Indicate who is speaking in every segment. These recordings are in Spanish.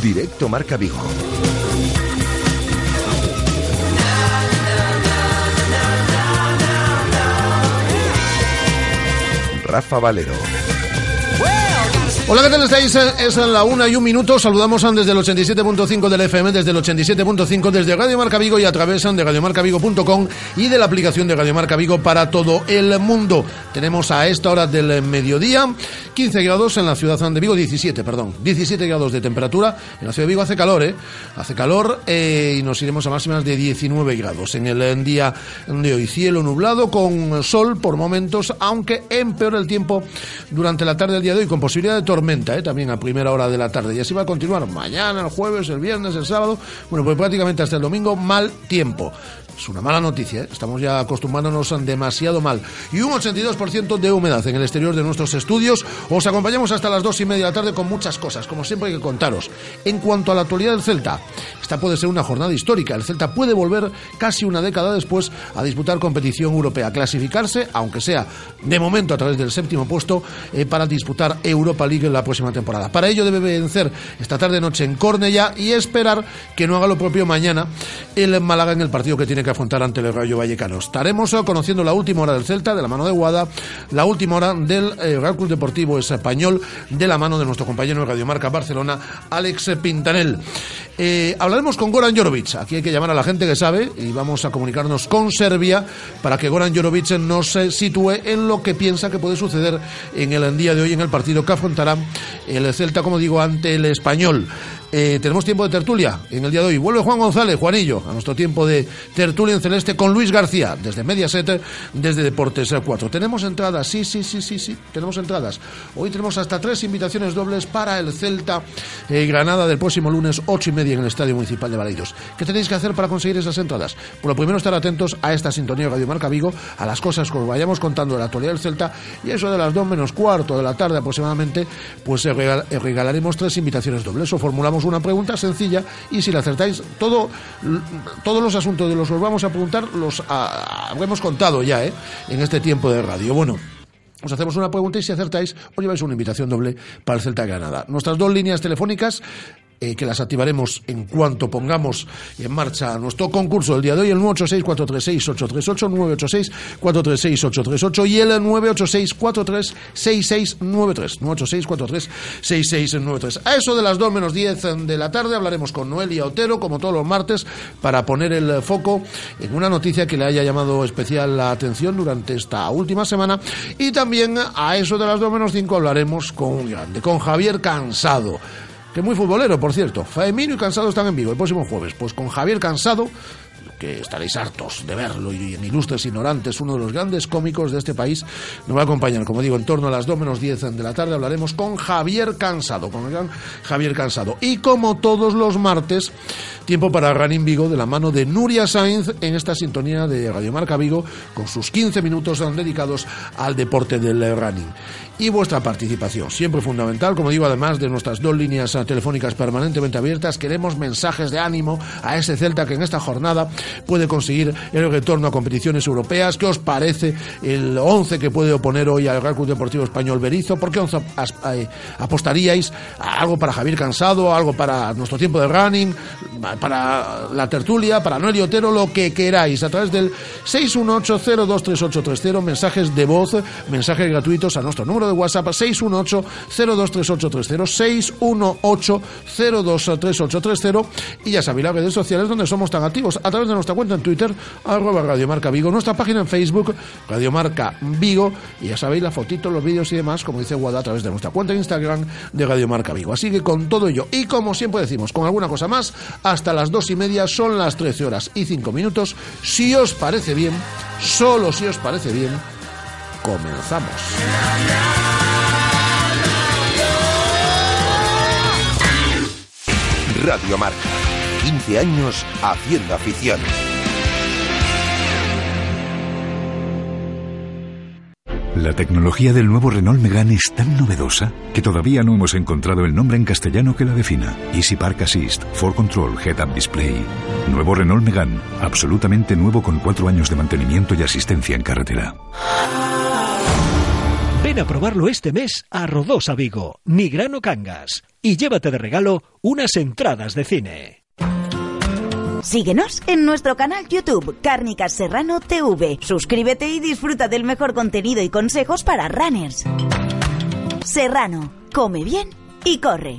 Speaker 1: Directo Marca Vigo. Rafa Valero.
Speaker 2: Hola, ¿qué tal estáis? Es la una y un minuto. Saludamos desde el 87.5 del FM, desde el 87.5, desde Radio Marca Vigo y a través de radiomarcavigo.com y de la aplicación de Radio Marca Vigo para todo el mundo. Tenemos a esta hora del mediodía 15 grados en la ciudad de Vigo, 17, perdón, 17 grados de temperatura. En la ciudad de Vigo hace calor, ¿eh? Hace calor eh, y nos iremos a máximas de 19 grados. En el día de hoy, cielo nublado con sol por momentos, aunque empeora el tiempo durante la tarde del día de hoy con posibilidad de tormenta, ¿eh? también a primera hora de la tarde. Y así va a continuar mañana, el jueves, el viernes, el sábado. Bueno, pues prácticamente hasta el domingo, mal tiempo. Es una mala noticia, ¿eh? estamos ya acostumbrándonos demasiado mal. Y un 82% de humedad en el exterior de nuestros estudios. Os acompañamos hasta las dos y media de la tarde con muchas cosas, como siempre hay que contaros. En cuanto a la actualidad del Celta, esta puede ser una jornada histórica. El Celta puede volver casi una década después a disputar competición europea, clasificarse, aunque sea de momento a través del séptimo puesto, eh, para disputar Europa League en la próxima temporada. Para ello debe vencer esta tarde-noche en Cornella y esperar que no haga lo propio mañana el Málaga en el partido que tiene que afrontar ante el Rayo Vallecano. Estaremos eh, conociendo la última hora del Celta de la mano de Guada, la última hora del eh, Real Club Deportivo Español de la mano de nuestro compañero de Radiomarca Barcelona, Alex Pintanel. Eh, hablaremos con Goran Jorovic. Aquí hay que llamar a la gente que sabe y vamos a comunicarnos con Serbia para que Goran Jorovic nos sitúe en lo que piensa que puede suceder en el día de hoy en el partido que afrontará el Celta, como digo, ante el Español. Eh, tenemos tiempo de tertulia en el día de hoy. Vuelve Juan González, Juanillo, a nuestro tiempo de tertulia en celeste con Luis García, desde Mediaset, desde Deportes 4. Tenemos entradas, sí, sí, sí, sí, sí, tenemos entradas. Hoy tenemos hasta tres invitaciones dobles para el Celta eh, Granada del próximo lunes, ocho y media en el Estadio Municipal de Baleiros. ¿Qué tenéis que hacer para conseguir esas entradas? Por lo primero, estar atentos a esta sintonía de Radio Marca Vigo, a las cosas que os vayamos contando de la actualidad del Celta, y eso de las dos menos cuarto de la tarde aproximadamente, pues regalaremos tres invitaciones dobles o formulamos una pregunta sencilla y si la acertáis, todo, todos los asuntos de los que os vamos a preguntar los habremos contado ya ¿eh? en este tiempo de radio. Bueno. Os hacemos una pregunta y si acertáis, os lleváis una invitación doble para el Celta Granada. Nuestras dos líneas telefónicas eh, que las activaremos en cuanto pongamos en marcha nuestro concurso. Del día de hoy, el 986-436-838, 986-436-838 y el 986-436693, 986-436693. A eso de las 2 menos 10 de la tarde hablaremos con Noelia Otero, como todos los martes, para poner el foco en una noticia que le haya llamado especial la atención durante esta última semana. Y también a eso de las 2 menos 5 hablaremos con grande, con Javier Cansado que muy futbolero, por cierto. Faemino y Cansado están en vivo el próximo jueves. Pues con Javier Cansado, que estaréis hartos de verlo y en Ilustres Ignorantes, uno de los grandes cómicos de este país, nos va a acompañar, como digo, en torno a las 2 menos 10 de la tarde hablaremos con Javier Cansado, con el gran Javier Cansado. Y como todos los martes, tiempo para Running Vigo de la mano de Nuria Sainz en esta sintonía de Radio Marca Vigo con sus 15 minutos dedicados al deporte del running y vuestra participación. Siempre fundamental, como digo, además de nuestras dos líneas telefónicas permanentemente abiertas, queremos mensajes de ánimo a ese Celta que en esta jornada puede conseguir el retorno a competiciones europeas. ¿Qué os parece el 11 que puede oponer hoy al Real Club Deportivo Español Berizo? ¿Por qué eh, apostaríais a algo para Javier Cansado, algo para nuestro tiempo de running, para la tertulia, para Noel Otero, lo que queráis, a través del 618-023830, mensajes de voz, mensajes gratuitos a nuestro número de WhatsApp 618-023830, 618-023830 y ya sabéis las redes sociales donde somos tan activos, a través de nuestra cuenta en Twitter, arroba Radiomarca Vigo, nuestra página en Facebook, Radiomarca Vigo, y ya sabéis la fotito, los vídeos y demás, como dice Guada, a través de nuestra cuenta en Instagram de Radiomarca Vigo. Así que con todo ello, y como siempre decimos, con alguna cosa más, hasta las dos y media son las 13 horas y 5 minutos. Si os parece bien, solo si os parece bien, comenzamos.
Speaker 1: Radio Marca. 15 años haciendo afición.
Speaker 3: La tecnología del nuevo Renault Megane es tan novedosa que todavía no hemos encontrado el nombre en castellano que la defina. Easy Park Assist, For Control, Head Up Display. Nuevo Renault Megane, absolutamente nuevo con cuatro años de mantenimiento y asistencia en carretera.
Speaker 4: Ven a probarlo este mes a Rodosa Vigo, Nigrano Cangas, y llévate de regalo unas entradas de cine.
Speaker 5: Síguenos en nuestro canal YouTube Cárnicas Serrano TV. Suscríbete y disfruta del mejor contenido y consejos para runners. Serrano, come bien y corre.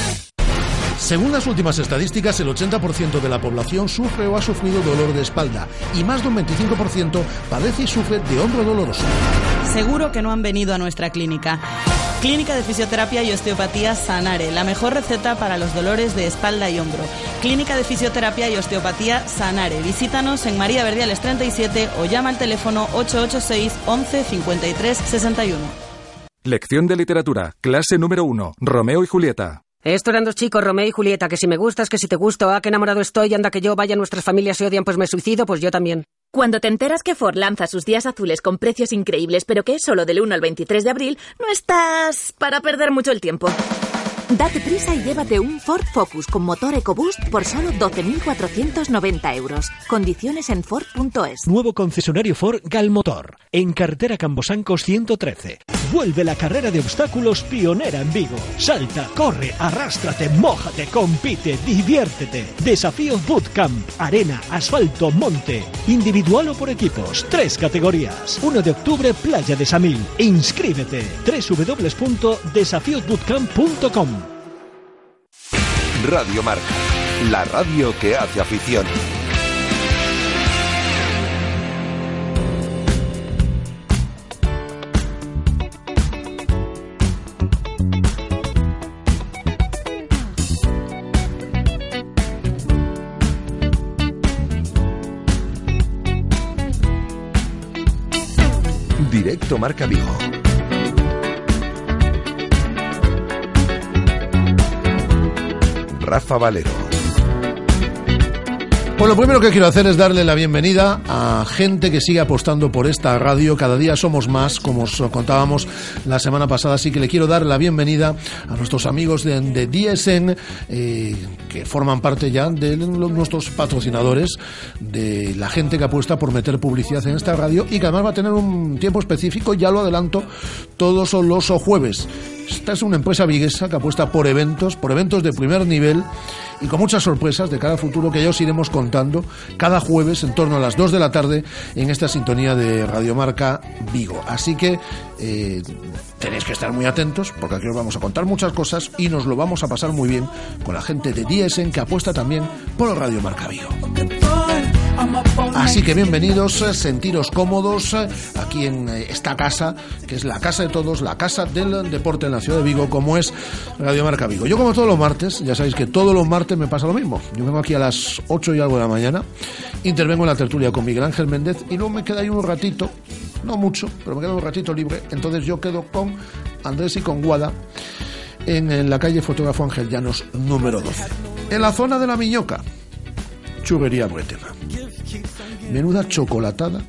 Speaker 2: Según las últimas estadísticas, el 80% de la población sufre o ha sufrido dolor de espalda y más de un 25% padece y sufre de hombro doloroso.
Speaker 6: Seguro que no han venido a nuestra clínica. Clínica de Fisioterapia y Osteopatía Sanare, la mejor receta para los dolores de espalda y hombro. Clínica de Fisioterapia y Osteopatía Sanare. Visítanos en María Verdiales 37 o llama al teléfono 886 11 53 61.
Speaker 7: Lección de literatura, clase número 1, Romeo y Julieta.
Speaker 8: Esto eran dos chicos, Romeo y Julieta, que si me gustas, que si te gusto, ah, que enamorado estoy, anda que yo, vaya, nuestras familias se odian, pues me suicido, pues yo también.
Speaker 9: Cuando te enteras que Ford lanza sus días azules con precios increíbles, pero que es solo del 1 al 23 de abril, no estás para perder mucho el tiempo. Date prisa y llévate un Ford Focus con motor EcoBoost por solo 12.490 euros. Condiciones en Ford.es.
Speaker 4: Nuevo concesionario Ford Galmotor, en carretera Cambosancos 113. Vuelve la carrera de obstáculos pionera en Vigo. Salta, corre, arrástrate, mójate, compite, diviértete. Desafío Bootcamp, arena, asfalto, monte. Individual o por equipos. Tres categorías. 1 de octubre, Playa de Samil. Inscríbete. www.desafiosbootcamp.com
Speaker 1: Radio Marca, la radio que hace afición. Directo Marca Vigo. Rafa Valero.
Speaker 2: Pues lo primero que quiero hacer es darle la bienvenida a gente que sigue apostando por esta radio. Cada día somos más, como os contábamos la semana pasada. Así que le quiero dar la bienvenida a nuestros amigos de, de DSN, eh, que forman parte ya de los- nuestros patrocinadores, de la gente que apuesta por meter publicidad en esta radio y que además va a tener un tiempo específico, ya lo adelanto, todos los jueves. Esta es una empresa viguesa que apuesta por eventos, por eventos de primer nivel y con muchas sorpresas de cara al futuro que ya os iremos contando cada jueves en torno a las 2 de la tarde en esta sintonía de Radiomarca Vigo. Así que eh, tenéis que estar muy atentos porque aquí os vamos a contar muchas cosas y nos lo vamos a pasar muy bien con la gente de DSN que apuesta también por Radiomarca Vigo. Así que bienvenidos, eh, sentiros cómodos eh, aquí en eh, esta casa, que es la casa de todos, la casa del deporte en la ciudad de Vigo, como es Radio Marca Vigo. Yo como todos los martes, ya sabéis que todos los martes me pasa lo mismo. Yo vengo aquí a las 8 y algo de la mañana, intervengo en la tertulia con Miguel Ángel Méndez y luego me queda ahí un ratito, no mucho, pero me queda un ratito libre, entonces yo quedo con Andrés y con Guada en, la calle Fotógrafo Ángel Llanos número 12. En la zona de la Miñoca, churrería Bretema. Menuda chocolatada.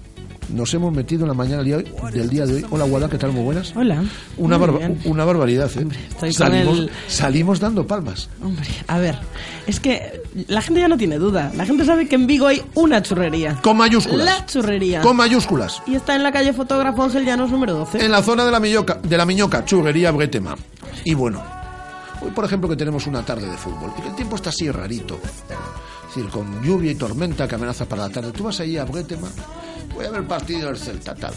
Speaker 2: Nos hemos metido en la mañana del día, de hoy. Hola, Guada, ¿qué tal? Muy buenas.
Speaker 6: Hola.
Speaker 2: Una, barba- barbaridad, ¿eh? salimos,
Speaker 6: el-
Speaker 2: salimos dando palmas.
Speaker 6: Hombre, a ver, es que la gente ya no tiene duda. La gente sabe que en Vigo hay una churrería.
Speaker 2: Con mayúsculas.
Speaker 6: La churrería.
Speaker 2: Con mayúsculas.
Speaker 6: Y está en la calle Fotógrafo Ángel Llanos número 12.
Speaker 2: En la zona de la, Milloca, de la Miñoca, churrería Bretema. Y bueno, hoy por ejemplo que tenemos una tarde de fútbol y el tiempo está así rarito. Es decir, con lluvia y tormenta que amenaza para la tarde. Tú vas ahí a Bretema, voy a ver partido del Celta, tal.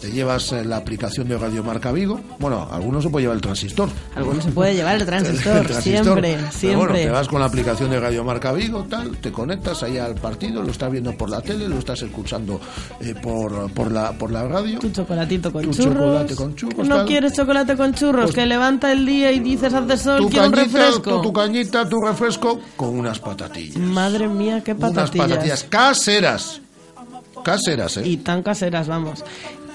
Speaker 2: Te llevas eh, la aplicación de Radio Marca Vigo. Bueno, algunos se puede llevar el transistor.
Speaker 6: Algunos se puede llevar el transistor, siempre,
Speaker 2: Pero
Speaker 6: siempre.
Speaker 2: bueno, te vas con la aplicación de Radio Marca Vigo, tal, te conectas ahí al partido, lo estás viendo por la tele, lo estás escuchando eh, por, por, la, por la radio.
Speaker 6: Tu chocolatito con
Speaker 2: Tu
Speaker 6: churros.
Speaker 2: chocolate con churros,
Speaker 6: No
Speaker 2: tal.
Speaker 6: quieres chocolate con churros,
Speaker 2: Pues-
Speaker 6: que levanta el día y dices hace sol,
Speaker 2: Tu
Speaker 6: quiero un refresco.
Speaker 2: tu, tu cañita, tu refresco con unas patatillas.
Speaker 6: Madre mía, qué
Speaker 2: Unas
Speaker 6: patatillas.
Speaker 2: patatillas caseras. Caseras, ¿eh?
Speaker 6: Y tan caseras, vamos.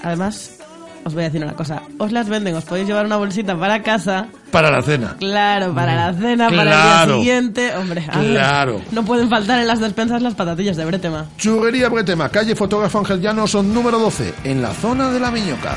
Speaker 6: Además, os voy a decir una cosa. Os las venden, os podéis llevar una bolsita para casa.
Speaker 2: Para la cena.
Speaker 6: Claro, para la cena, para el día siguiente. Hombre, ver,
Speaker 2: Claro.
Speaker 6: no pueden faltar en las despensas las patatillas de Bretema.
Speaker 2: Churrería Bretema, calle Fotógrafo Ángel Llanos, número 12, en la zona de la Miñoca.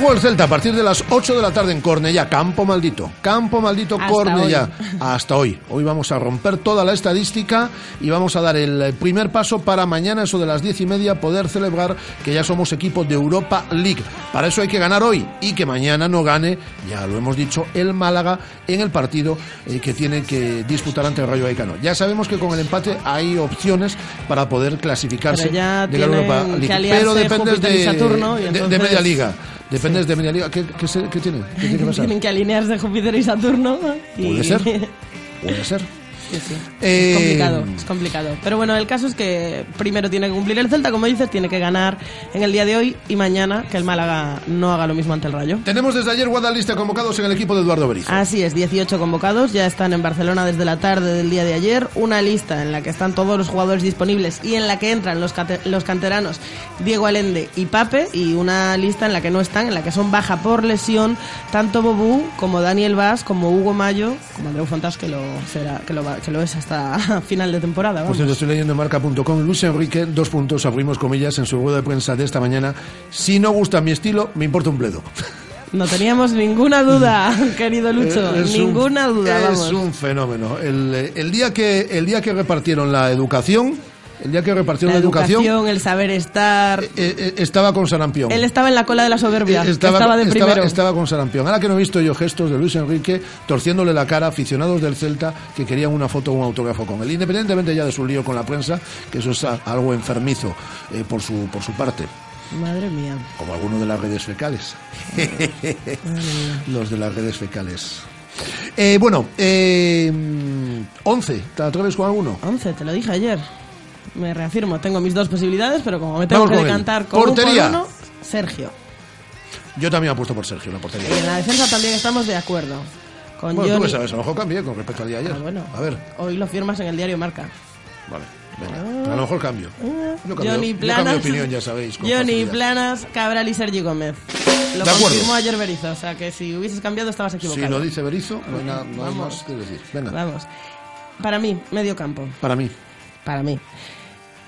Speaker 2: Juega el Celta a partir de las 8 de la tarde en Cornellá, campo maldito, campo maldito
Speaker 6: Hasta
Speaker 2: Cornellá,
Speaker 6: hoy.
Speaker 2: hasta hoy. Hoy vamos a romper toda la estadística y vamos a dar el primer paso para mañana, eso de las diez y media, poder celebrar que ya somos equipo de Europa League. Para eso hay que ganar hoy y que mañana no gane, ya lo hemos dicho, el Málaga en el partido eh, que tiene que disputar ante el Rayo Vallecano. Ya sabemos que con el empate hay opciones para poder clasificarse de la Europa League. Pero
Speaker 6: y
Speaker 2: de, de- de media liga. Dependes de media liga. ¿Qué, qué, qué tiene? ¿Qué tiene que pasar?
Speaker 6: Tienen que alinearse Júpiter y Saturno. Y...
Speaker 2: Puede ser. Puede ser.
Speaker 6: Sí, sí.
Speaker 2: Eh,
Speaker 6: Es complicado, es complicado. Pero bueno, el caso es que primero tiene que cumplir el Celta, como dices, tiene que ganar en el día de hoy y mañana que el Málaga no haga lo mismo ante el Rayo.
Speaker 2: Tenemos desde ayer guardalista convocados en el equipo de Eduardo Berizzo.
Speaker 6: Así es, 18 convocados, ya están en Barcelona desde la tarde del día de ayer. Una lista en la que están todos los jugadores disponibles y en la que entran los, los canteranos Diego Alende y Pape. Y una lista en la que no están, en la que son baja por lesión tanto Bobú como Daniel Vaz, como Hugo Mayo, como Andreu Fontas, que lo, será, que lo, va- que lo es hasta final de temporada.
Speaker 2: Por
Speaker 6: Vamos.
Speaker 2: cierto, estoy leyendo en marca.com. Luis Enrique, dos puntos, abrimos comillas, en su rueda de prensa de esta mañana. Si no gusta mi estilo, me importa un bledo.
Speaker 6: No teníamos ninguna duda, querido Lucho,
Speaker 2: Es un-
Speaker 6: ninguna duda.
Speaker 2: Es
Speaker 6: vamos.
Speaker 2: un fenómeno. El, el día que, el día que repartieron la educación, el día que repartieron
Speaker 6: La
Speaker 2: educación,
Speaker 6: educación, el saber estar.
Speaker 2: eh, eh, estaba con sarampión.
Speaker 6: Él estaba en la cola de la soberbia,
Speaker 2: Eh,
Speaker 6: estaba, de
Speaker 2: estaba-
Speaker 6: primero.
Speaker 2: estaba con sarampión. Ahora que no he visto yo gestos de Luis Enrique torciéndole la cara a aficionados del Celta que querían una foto o un autógrafo con él, independientemente ya de su lío con la prensa, que eso es algo enfermizo eh, por, su, por su parte,
Speaker 6: Madre mía.
Speaker 2: como alguno de las redes fecales. Los de las redes fecales. Eh, bueno, eh, 11, ¿te atreves con alguno?
Speaker 6: 11, te lo dije ayer. Me reafirmo, tengo mis dos posibilidades, pero como me tengo
Speaker 2: Vamos
Speaker 6: que
Speaker 2: con él.
Speaker 6: decantar con un por
Speaker 2: Portería.
Speaker 6: uno, Sergio.
Speaker 2: Yo también apuesto por Sergio, la portería.
Speaker 6: Y en la defensa también estamos de acuerdo. Con
Speaker 2: Bueno, tú
Speaker 6: Johnny-
Speaker 2: qué sabes, a lo mejor cambié con respecto al día de ayer.
Speaker 6: Ah, bueno.
Speaker 2: A ver,
Speaker 6: Hoy lo firmas en el diario Marca.
Speaker 2: vale, venga. A lo mejor cambio. Yo cambio,
Speaker 6: Johnny
Speaker 2: yo
Speaker 6: Planas.
Speaker 2: cambio de opinión, ya sabéis.
Speaker 6: Johnny
Speaker 2: facilidad.
Speaker 6: Planas, Cabral y Sergi Gómez. Lo
Speaker 2: De acuerdo.
Speaker 6: confirmó ayer Berizzo, o sea que si hubieses cambiado estabas equivocado.
Speaker 2: Si lo dice Berizo, no hay, nada, no hay más que decir. Venga,
Speaker 6: Vamos. Para mí, medio campo.
Speaker 2: para mí.
Speaker 6: Para mí.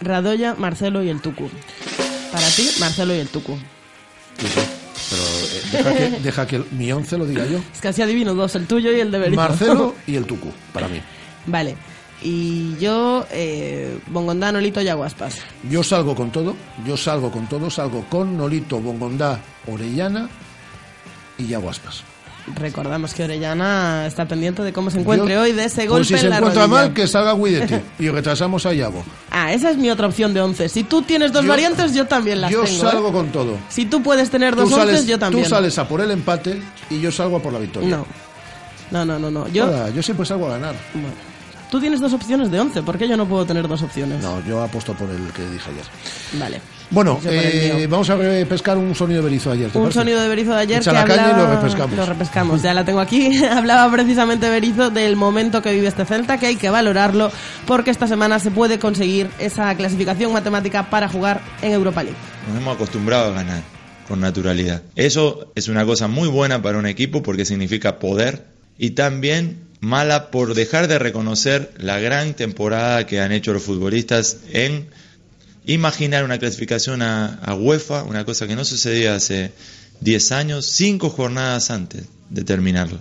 Speaker 6: Radoya, Marcelo y el Tucu. Para ti, Marcelo y el Tucu.
Speaker 2: Sí, sí. Pero eh, deja, que, deja que el- mi once lo diga yo.
Speaker 6: Es que así adivino dos, el tuyo y el de Berizzo.
Speaker 2: Marcelo y el Tucu, para mí.
Speaker 6: vale. Y yo, eh, Bongondá, Nolito y Aguaspas.
Speaker 2: Yo salgo con todo, yo salgo con todo, salgo con Nolito, Bongondá, Orellana y Yaguaspas.
Speaker 6: Recordamos que Orellana está pendiente de cómo se encuentre
Speaker 2: Yo-
Speaker 6: hoy de ese
Speaker 2: Pues
Speaker 6: golpe
Speaker 2: si
Speaker 6: en
Speaker 2: se
Speaker 6: la
Speaker 2: encuentra
Speaker 6: rodilla.
Speaker 2: mal, que salga Guidetti y retrasamos a Yago.
Speaker 6: Ah, esa es mi otra opción de 11. Si tú tienes dos
Speaker 2: Yo-
Speaker 6: variantes, yo también las
Speaker 2: Yo
Speaker 6: tengo. ¿eh?
Speaker 2: salgo con todo.
Speaker 6: Si tú puedes tener dos
Speaker 2: sales,
Speaker 6: onces, yo también.
Speaker 2: tú sales a por el empate y yo salgo a por la victoria.
Speaker 6: No. No, no, no, no. Yo,
Speaker 2: yo siempre salgo a ganar.
Speaker 6: Bueno. Tú tienes dos opciones de 11, ¿por qué yo no puedo tener dos opciones?
Speaker 2: No, yo apuesto por el que dije ayer.
Speaker 6: Vale.
Speaker 2: Bueno, eh, vamos a repescar un sonido de Berizo de ayer. ¿te
Speaker 6: Un
Speaker 2: parece?
Speaker 6: sonido de Berizo de ayer
Speaker 2: Echa
Speaker 6: que
Speaker 2: la caña y
Speaker 6: hablaba...
Speaker 2: lo refrescamos.
Speaker 6: Lo refrescamos, ya la tengo aquí. hablaba precisamente Berizo del momento que vive este Celta, que hay que valorarlo, porque esta semana se puede conseguir esa clasificación matemática para jugar en Europa League.
Speaker 10: Nos hemos acostumbrado a ganar con naturalidad. Eso es una cosa muy buena para un equipo porque significa poder y también mala por dejar de reconocer la gran temporada que han hecho los futbolistas en imaginar una clasificación a, a UEFA, una cosa que no sucedía hace 10 años, cinco jornadas antes de terminarla.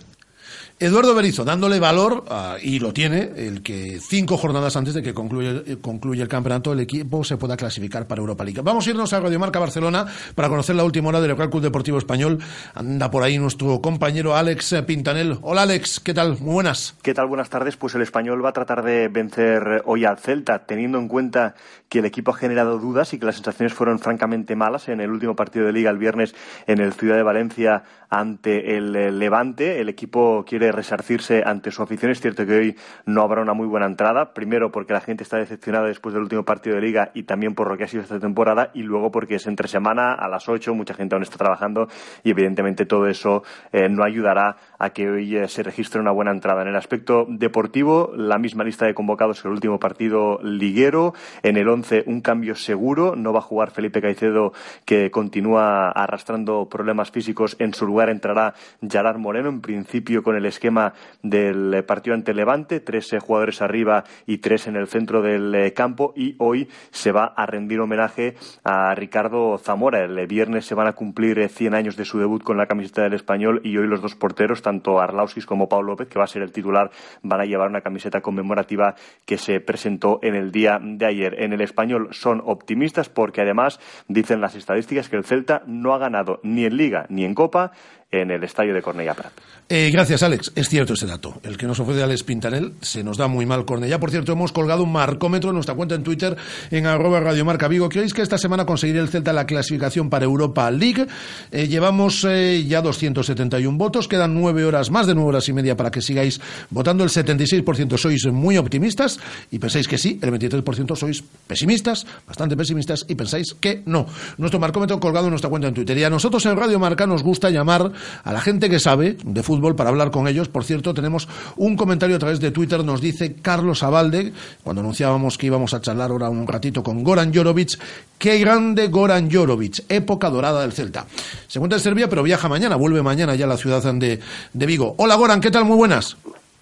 Speaker 2: Eduardo Berizo, dándole valor, y lo tiene, el que cinco jornadas antes de que concluya, concluya el campeonato, el equipo se pueda clasificar para Europa League. Vamos a irnos a Radio Marca Barcelona para conocer la última hora del Real Club Deportivo Español. Anda por ahí nuestro compañero Alex Pintanel. Hola Alex, ¿qué tal? Muy buenas.
Speaker 11: ¿Qué tal? Buenas tardes. Pues el español va a tratar de vencer hoy al Celta, teniendo en cuenta que el equipo ha generado dudas y que las sensaciones fueron francamente malas en el último partido de liga el viernes en el Ciudad de Valencia ante el Levante. El equipo quiere resarcirse ante su afición. Es cierto que hoy no habrá una muy buena entrada. Primero porque la gente está decepcionada después del último partido de liga y también por lo que ha sido esta temporada. Y luego porque es entre semana a las ocho, mucha gente aún está trabajando y evidentemente todo eso eh, no ayudará a que hoy se registre una buena entrada. En el aspecto deportivo, la misma lista de convocados que el último partido liguero. En el once, un cambio seguro. No va a jugar Felipe Caicedo, que continúa arrastrando problemas físicos en su lugar entrará Gerard Moreno, en principio con el esquema del partido ante Levante, tres eh, jugadores arriba y tres en el centro del eh, campo y hoy se va a rendir homenaje a Ricardo Zamora. El viernes se van a cumplir 100 eh, años de su debut con la camiseta del español y hoy los dos porteros, tanto Arlauskis como Pablo López, que va a ser el titular, van a llevar una camiseta conmemorativa que se presentó en el día de ayer. En el español son optimistas porque además dicen las estadísticas que el Celta no ha ganado ni en Liga ni en Copa en el estadio de Cornellá Prat.
Speaker 2: Eh, gracias, Alex. Es cierto ese dato. El que nos ofrece Alex Pintanel se nos da muy mal Cornellá. Por cierto, hemos colgado un marcómetro en nuestra cuenta en Twitter en arroba radiomarca Vigo. ¿Creéis que esta semana conseguirá el Celta la clasificación para Europa League? Eh, llevamos eh, ya 271 votos. Quedan nueve horas, más de nueve horas y media para que sigáis votando. El 76% sois muy optimistas y pensáis que sí. El 23% sois pesimistas, bastante pesimistas y pensáis que no. Nuestro marcómetro colgado en nuestra cuenta en Twitter. Y a nosotros en Radio Marca nos gusta llamar a la gente que sabe de fútbol para hablar con ellos. Por cierto, tenemos un comentario a través de Twitter, nos dice Carlos Abalde, cuando anunciábamos que íbamos a charlar ahora un ratito con Goran Jorovic, qué grande Goran Jorovic, época dorada del Celta. Se encuentra en Serbia, pero viaja mañana, vuelve mañana ya a la ciudad de, de Vigo. Hola Goran, ¿qué tal? Muy buenas.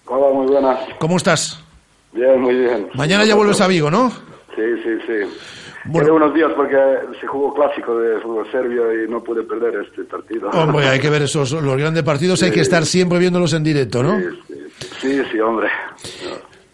Speaker 12: Hola, muy buenas.
Speaker 2: ¿Cómo estás?
Speaker 12: Bien, muy bien.
Speaker 2: Mañana ya vuelves a Vigo, ¿no?
Speaker 12: Sí, sí, sí. Bueno. unos días porque se jugó clásico de fútbol serbio y no pude perder este partido.
Speaker 2: Hombre, hay que ver esos los grandes partidos, hay que estar siempre viéndolos en directo, ¿no?
Speaker 12: Sí, sí, sí, hombre.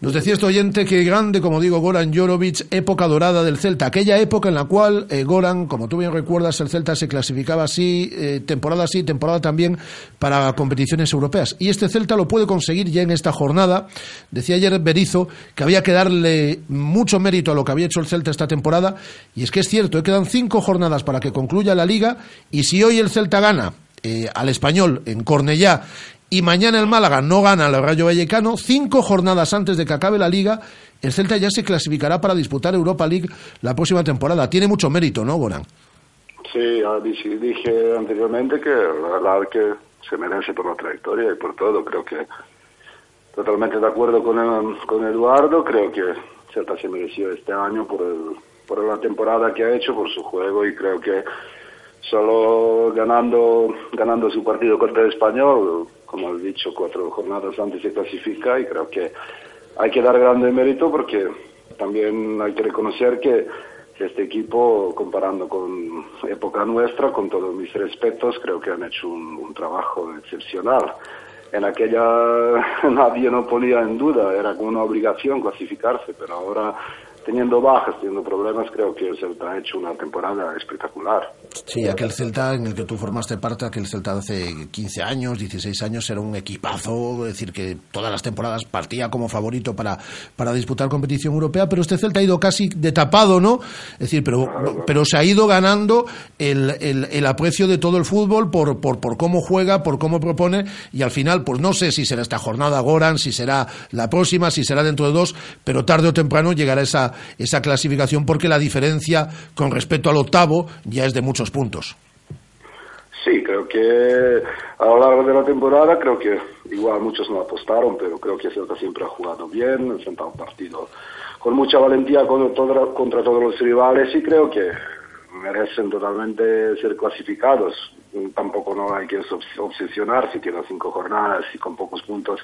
Speaker 2: Nos decía este oyente que grande, como digo, Goran Jorovic, época dorada del Celta. Aquella época en la cual eh, Goran, como tú bien recuerdas, el Celta se clasificaba así, eh, temporada sí, temporada también, para competiciones europeas. Y este Celta lo puede conseguir ya en esta jornada. Decía ayer Berizo que había que darle mucho mérito a lo que había hecho el Celta esta temporada. Y es que es cierto, eh, quedan cinco jornadas para que concluya la liga. Y si hoy el Celta gana al español en Cornellá y mañana el Málaga no gana al Rayo Vallecano, cinco jornadas antes de que acabe la liga, el Celta ya se clasificará para disputar Europa League la próxima temporada. Tiene mucho mérito, ¿no, Goran?
Speaker 12: Sí, dije anteriormente que la que se merece por la trayectoria y por todo. Creo que totalmente de acuerdo con, con Eduardo. Creo que Celta se mereció este año por, por la temporada que ha hecho, por su juego y creo que solo ganando ganando su partido contra el español como he dicho, cuatro jornadas antes se clasifica y creo que hay que dar grande mérito porque también hay que reconocer que este equipo, comparando con época nuestra, con todos mis respetos, creo que han hecho un, trabajo excepcional. En aquella nadie no ponía en duda, era como una obligación clasificarse, pero ahora teniendo bajas, teniendo problemas, creo que el Celta ha hecho una temporada espectacular.
Speaker 2: Sí, aquel Celta en el que tú formaste parte, aquel Celta de hace 15 años, 16 años, era un equipazo, es decir, que todas las temporadas partía como favorito para, para disputar competición europea, pero este Celta ha ido casi de tapado, ¿no? Es decir, pero, pero se ha ido ganando el, el, el aprecio de todo el fútbol por, por, por cómo juega, por cómo propone, y al final, pues no sé si será esta jornada Goran, si será la próxima, si será dentro de dos, pero tarde o temprano llegará esa, esa clasificación porque la diferencia con respecto al octavo ya es de muchos puntos.
Speaker 12: Sí, creo que a lo largo de la temporada, creo que igual muchos no apostaron, pero creo que Celta siempre ha jugado bien, ha enfrentado un partido con mucha valentía contra, contra todos los rivales y creo que merecen totalmente ser clasificados. Tampoco no hay que obsesionar si tienen cinco jornadas y con pocos puntos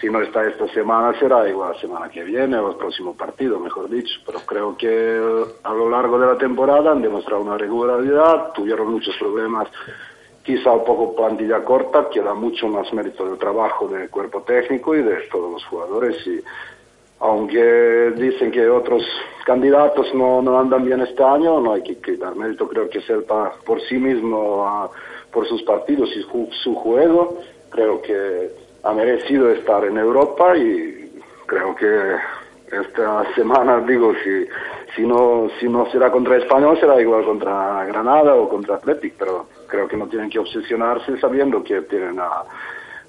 Speaker 12: si no está esta semana, será igual la semana que viene o el próximo partido, mejor dicho. Pero creo que a lo largo de la temporada han demostrado una regularidad, tuvieron muchos problemas quizá un poco plantilla corta, que da mucho más mérito del trabajo del cuerpo técnico y de todos los jugadores. Y aunque dicen que otros candidatos no, no andan bien este año, no hay que, dar mérito. Creo que Celta por sí mismo, por sus partidos y su juego, creo que ha merecido estar en Europa y creo que esta semana, digo, si, si, no, si no será contra Español, será igual contra Granada o contra Athletic, pero creo que no tienen que obsesionarse sabiendo que tienen a,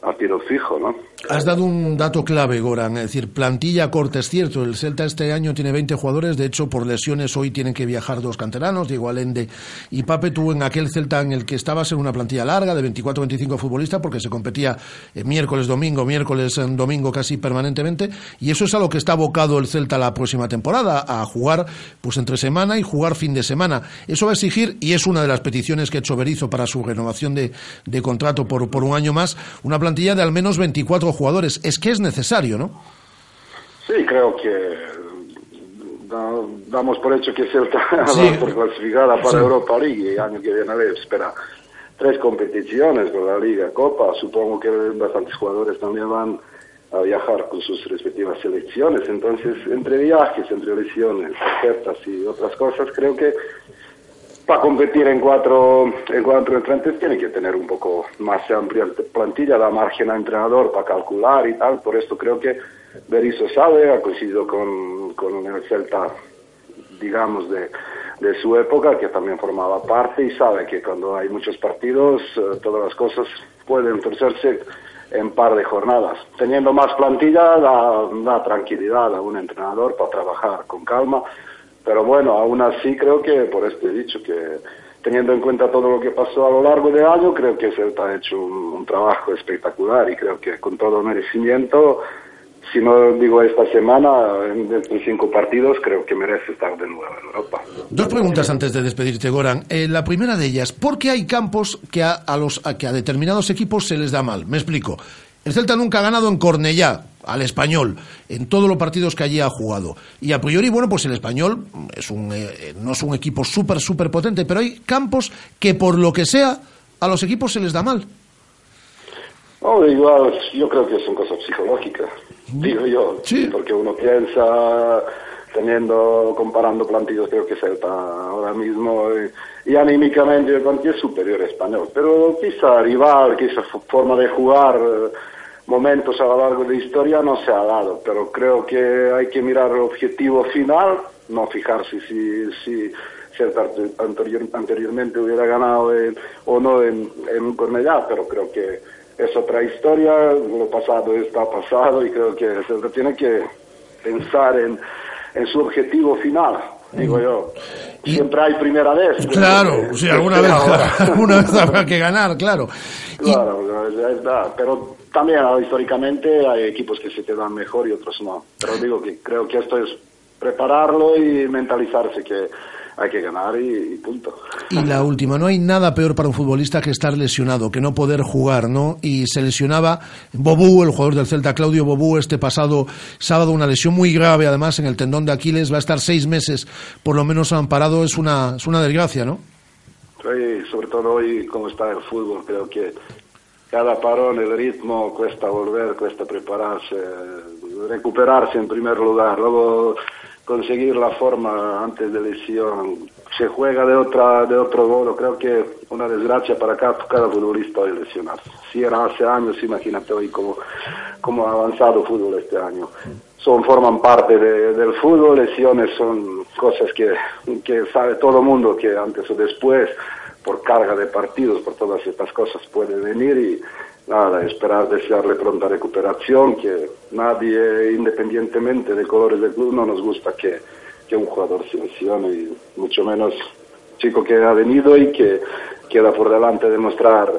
Speaker 12: a tiro fijo, ¿no?
Speaker 2: Has dado un dato clave, Goran, es decir, plantilla corta, es cierto, el Celta este año tiene 20 jugadores, de hecho por lesiones hoy tienen que viajar dos canteranos, Diego Alende y Pape, tú en aquel Celta en el que estabas en una plantilla larga de 24-25 futbolistas porque se competía miércoles, domingo, miércoles, domingo casi permanentemente y eso es a lo que está abocado el Celta la próxima temporada, a jugar pues entre semana y jugar fin de semana. Eso va a exigir, y es una de las peticiones que ha hecho Berizzo para su renovación de, de contrato por, por un año más, una plantilla de al menos 24 jugadores. Es que es necesario, ¿no?
Speaker 12: Sí, creo que damos por hecho que Celta sí. va por clasificada para Europa League y el año que viene le espera tres competiciones con la Liga, Copa. Supongo que bastantes jugadores también van a viajar con sus respectivas selecciones. Entonces, entre viajes, entre lesiones, ofertas y otras cosas, creo que para competir en cuatro, en cuatro entrantes tiene que tener un poco más amplia plantilla, da margen a entrenador para calcular y tal. Por esto creo que Berizzo sabe, ha coincidido con, con el Celta, digamos, de, de su época, que también formaba parte y sabe que cuando hay muchos partidos, eh, todas las cosas pueden torcerse en par de jornadas. Teniendo más plantilla da, da tranquilidad a un entrenador para trabajar con calma pero bueno, aún así creo que, por este dicho, que teniendo en cuenta todo lo que pasó a lo largo del año, creo que Celta ha hecho un, trabajo espectacular y creo que con todo merecimiento, si no digo esta semana, en, en cinco partidos, creo que merece estar de nuevo en Europa.
Speaker 2: Dos preguntas antes de despedirte, Goran. Eh, la primera de ellas, ¿por qué hay campos que a, a los, a, que a determinados equipos se les da mal? Me explico. El Celta nunca ha ganado en Cornellá, al español, en todos los partidos que allí ha jugado. Y a priori, bueno, pues el español es un, eh, no es un equipo súper, súper potente, pero hay campos que por lo que sea, a los equipos se les da mal.
Speaker 12: Oh, igual, yo creo que son cosas psicológicas, digo yo, sí. porque uno piensa teniendo, comparando plantillos, creo que Celta ahora mismo y, y anímicamente el es superior a español, pero quizá rival, quizá forma de jugar momentos a lo largo de la historia no se ha dado, pero creo que hay que mirar el objetivo final, no fijarse si, si anterior, anteriormente hubiera ganado o no en, en Cornellá, pero creo que es otra historia, lo pasado está pasado y creo que se tiene que pensar en, en su objetivo final, digo yo. Siempre hay primera vez.
Speaker 2: Claro, si alguna vez, alguna vez habrá que ganar, claro.
Speaker 12: Claro, es verdad, pero también históricamente hay equipos que se te dan mejor y otros no. Pero digo que creo que esto es prepararlo y mentalizarse que hay que ganar y, y, punto.
Speaker 2: Y la última, no hay nada peor para un futbolista que estar lesionado, que no poder jugar, ¿no? Y se lesionaba Bobú, el jugador del Celta, Claudio Bobú, este pasado sábado, una lesión muy grave, además, en el tendón de Aquiles, va a estar seis meses, por lo menos amparado, es una, es una desgracia, ¿no?
Speaker 12: Sí, sobre todo hoy, como está el fútbol, creo que cada parón, el ritmo, cuesta volver, cuesta prepararse, recuperarse en primer lugar, luego conseguir la forma antes de lesión. Se juega de otra de otro modo, creo que una desgracia para cada, futbolista hoy lesionarse. Si era hace años, imagínate hoy cómo, cómo ha avanzado el fútbol este año. Son, forman parte de, del fútbol, lesiones son cosas que, que sabe todo el mundo que antes o después por carga de partidos, por todas estas cosas puede venir y nada, esperar, desearle pronta recuperación, que nadie, independientemente de colores del club, no nos gusta que, que un jugador se lesione y mucho menos chico que ha venido y que queda por delante demostrar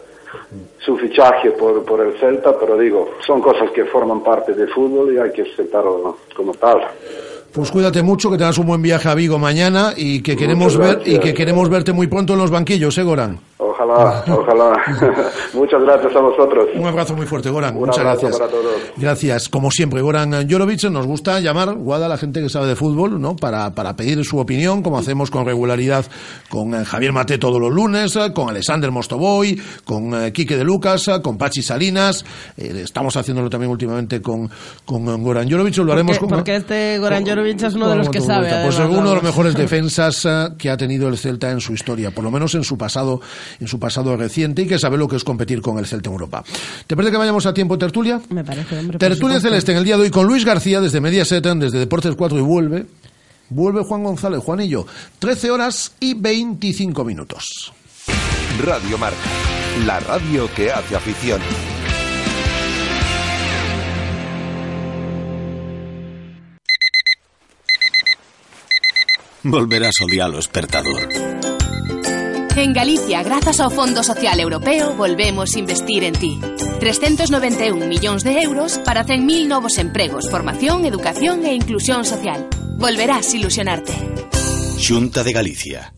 Speaker 12: su fichaje por, por el Celta, pero digo, son cosas que forman parte del fútbol y hay que aceptarlo como tal.
Speaker 2: Pues cuídate mucho, que tengas un buen viaje a Vigo mañana y que queremos ver y que queremos verte muy pronto en los banquillos, ¿eh, Goran?
Speaker 12: Ojalá, ojalá. Muchas gracias a vosotros.
Speaker 2: Un abrazo muy fuerte, Goran.
Speaker 12: Un
Speaker 2: Muchas
Speaker 12: abrazo
Speaker 2: gracias.
Speaker 12: para todos.
Speaker 2: Gracias. Como siempre, Goran Jorovic, nos gusta llamar, Guada, a la gente que sabe de fútbol, ¿no? Para, para pedir su opinión, como hacemos con regularidad con eh, Javier Mate todos los lunes, eh, con Alexander Mostovoy, con eh, Quique de Lucas, con Pachi Salinas. Eh, estamos haciéndolo también últimamente con, con Goran Jorovic. Lo haremos
Speaker 6: Porque,
Speaker 2: con,
Speaker 6: porque este Goran Jorovic es uno de los que sabe.
Speaker 2: Pues es uno de los mejores defensas que ha tenido el Celta en su historia, por lo menos en su pasado, en su pasado reciente y que sabe lo que es competir con el Celta en Europa. ¿Te parece que vayamos a tiempo tertulia?
Speaker 6: Me parece, hombre.
Speaker 2: Tertulia. Celeste en el día de hoy con Luis García desde Mediaset, desde Deportes 4 y vuelve. Vuelve Juan González, Juanillo. 13 horas y 25 minutos.
Speaker 1: Radio Marca, la radio que hace afición.
Speaker 13: Volverás a odiar lo espertador.
Speaker 14: En Galicia, grazas ao Fondo Social Europeo, volvemos a investir en ti. 391 millóns de euros para 100.000 novos empregos, formación, educación e inclusión social. Volverás ilusionarte.
Speaker 13: Xunta de Galicia.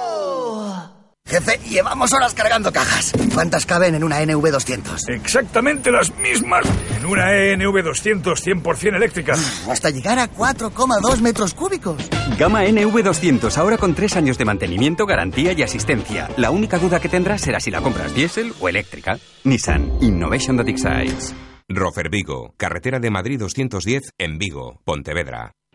Speaker 15: Jefe, llevamos horas cargando cajas. ¿Cuántas caben en una NV200?
Speaker 16: Exactamente las mismas en una E ENV200 100% eléctrica.
Speaker 15: Hasta llegar a 4,2 metros cúbicos.
Speaker 17: Gama NV200, ahora con tres años de mantenimiento, garantía y asistencia. La única duda que tendrás será si la compras diésel o eléctrica. Nissan Innovation that excites.
Speaker 18: Rofer Vigo, carretera de Madrid 210 en Vigo, Pontevedra.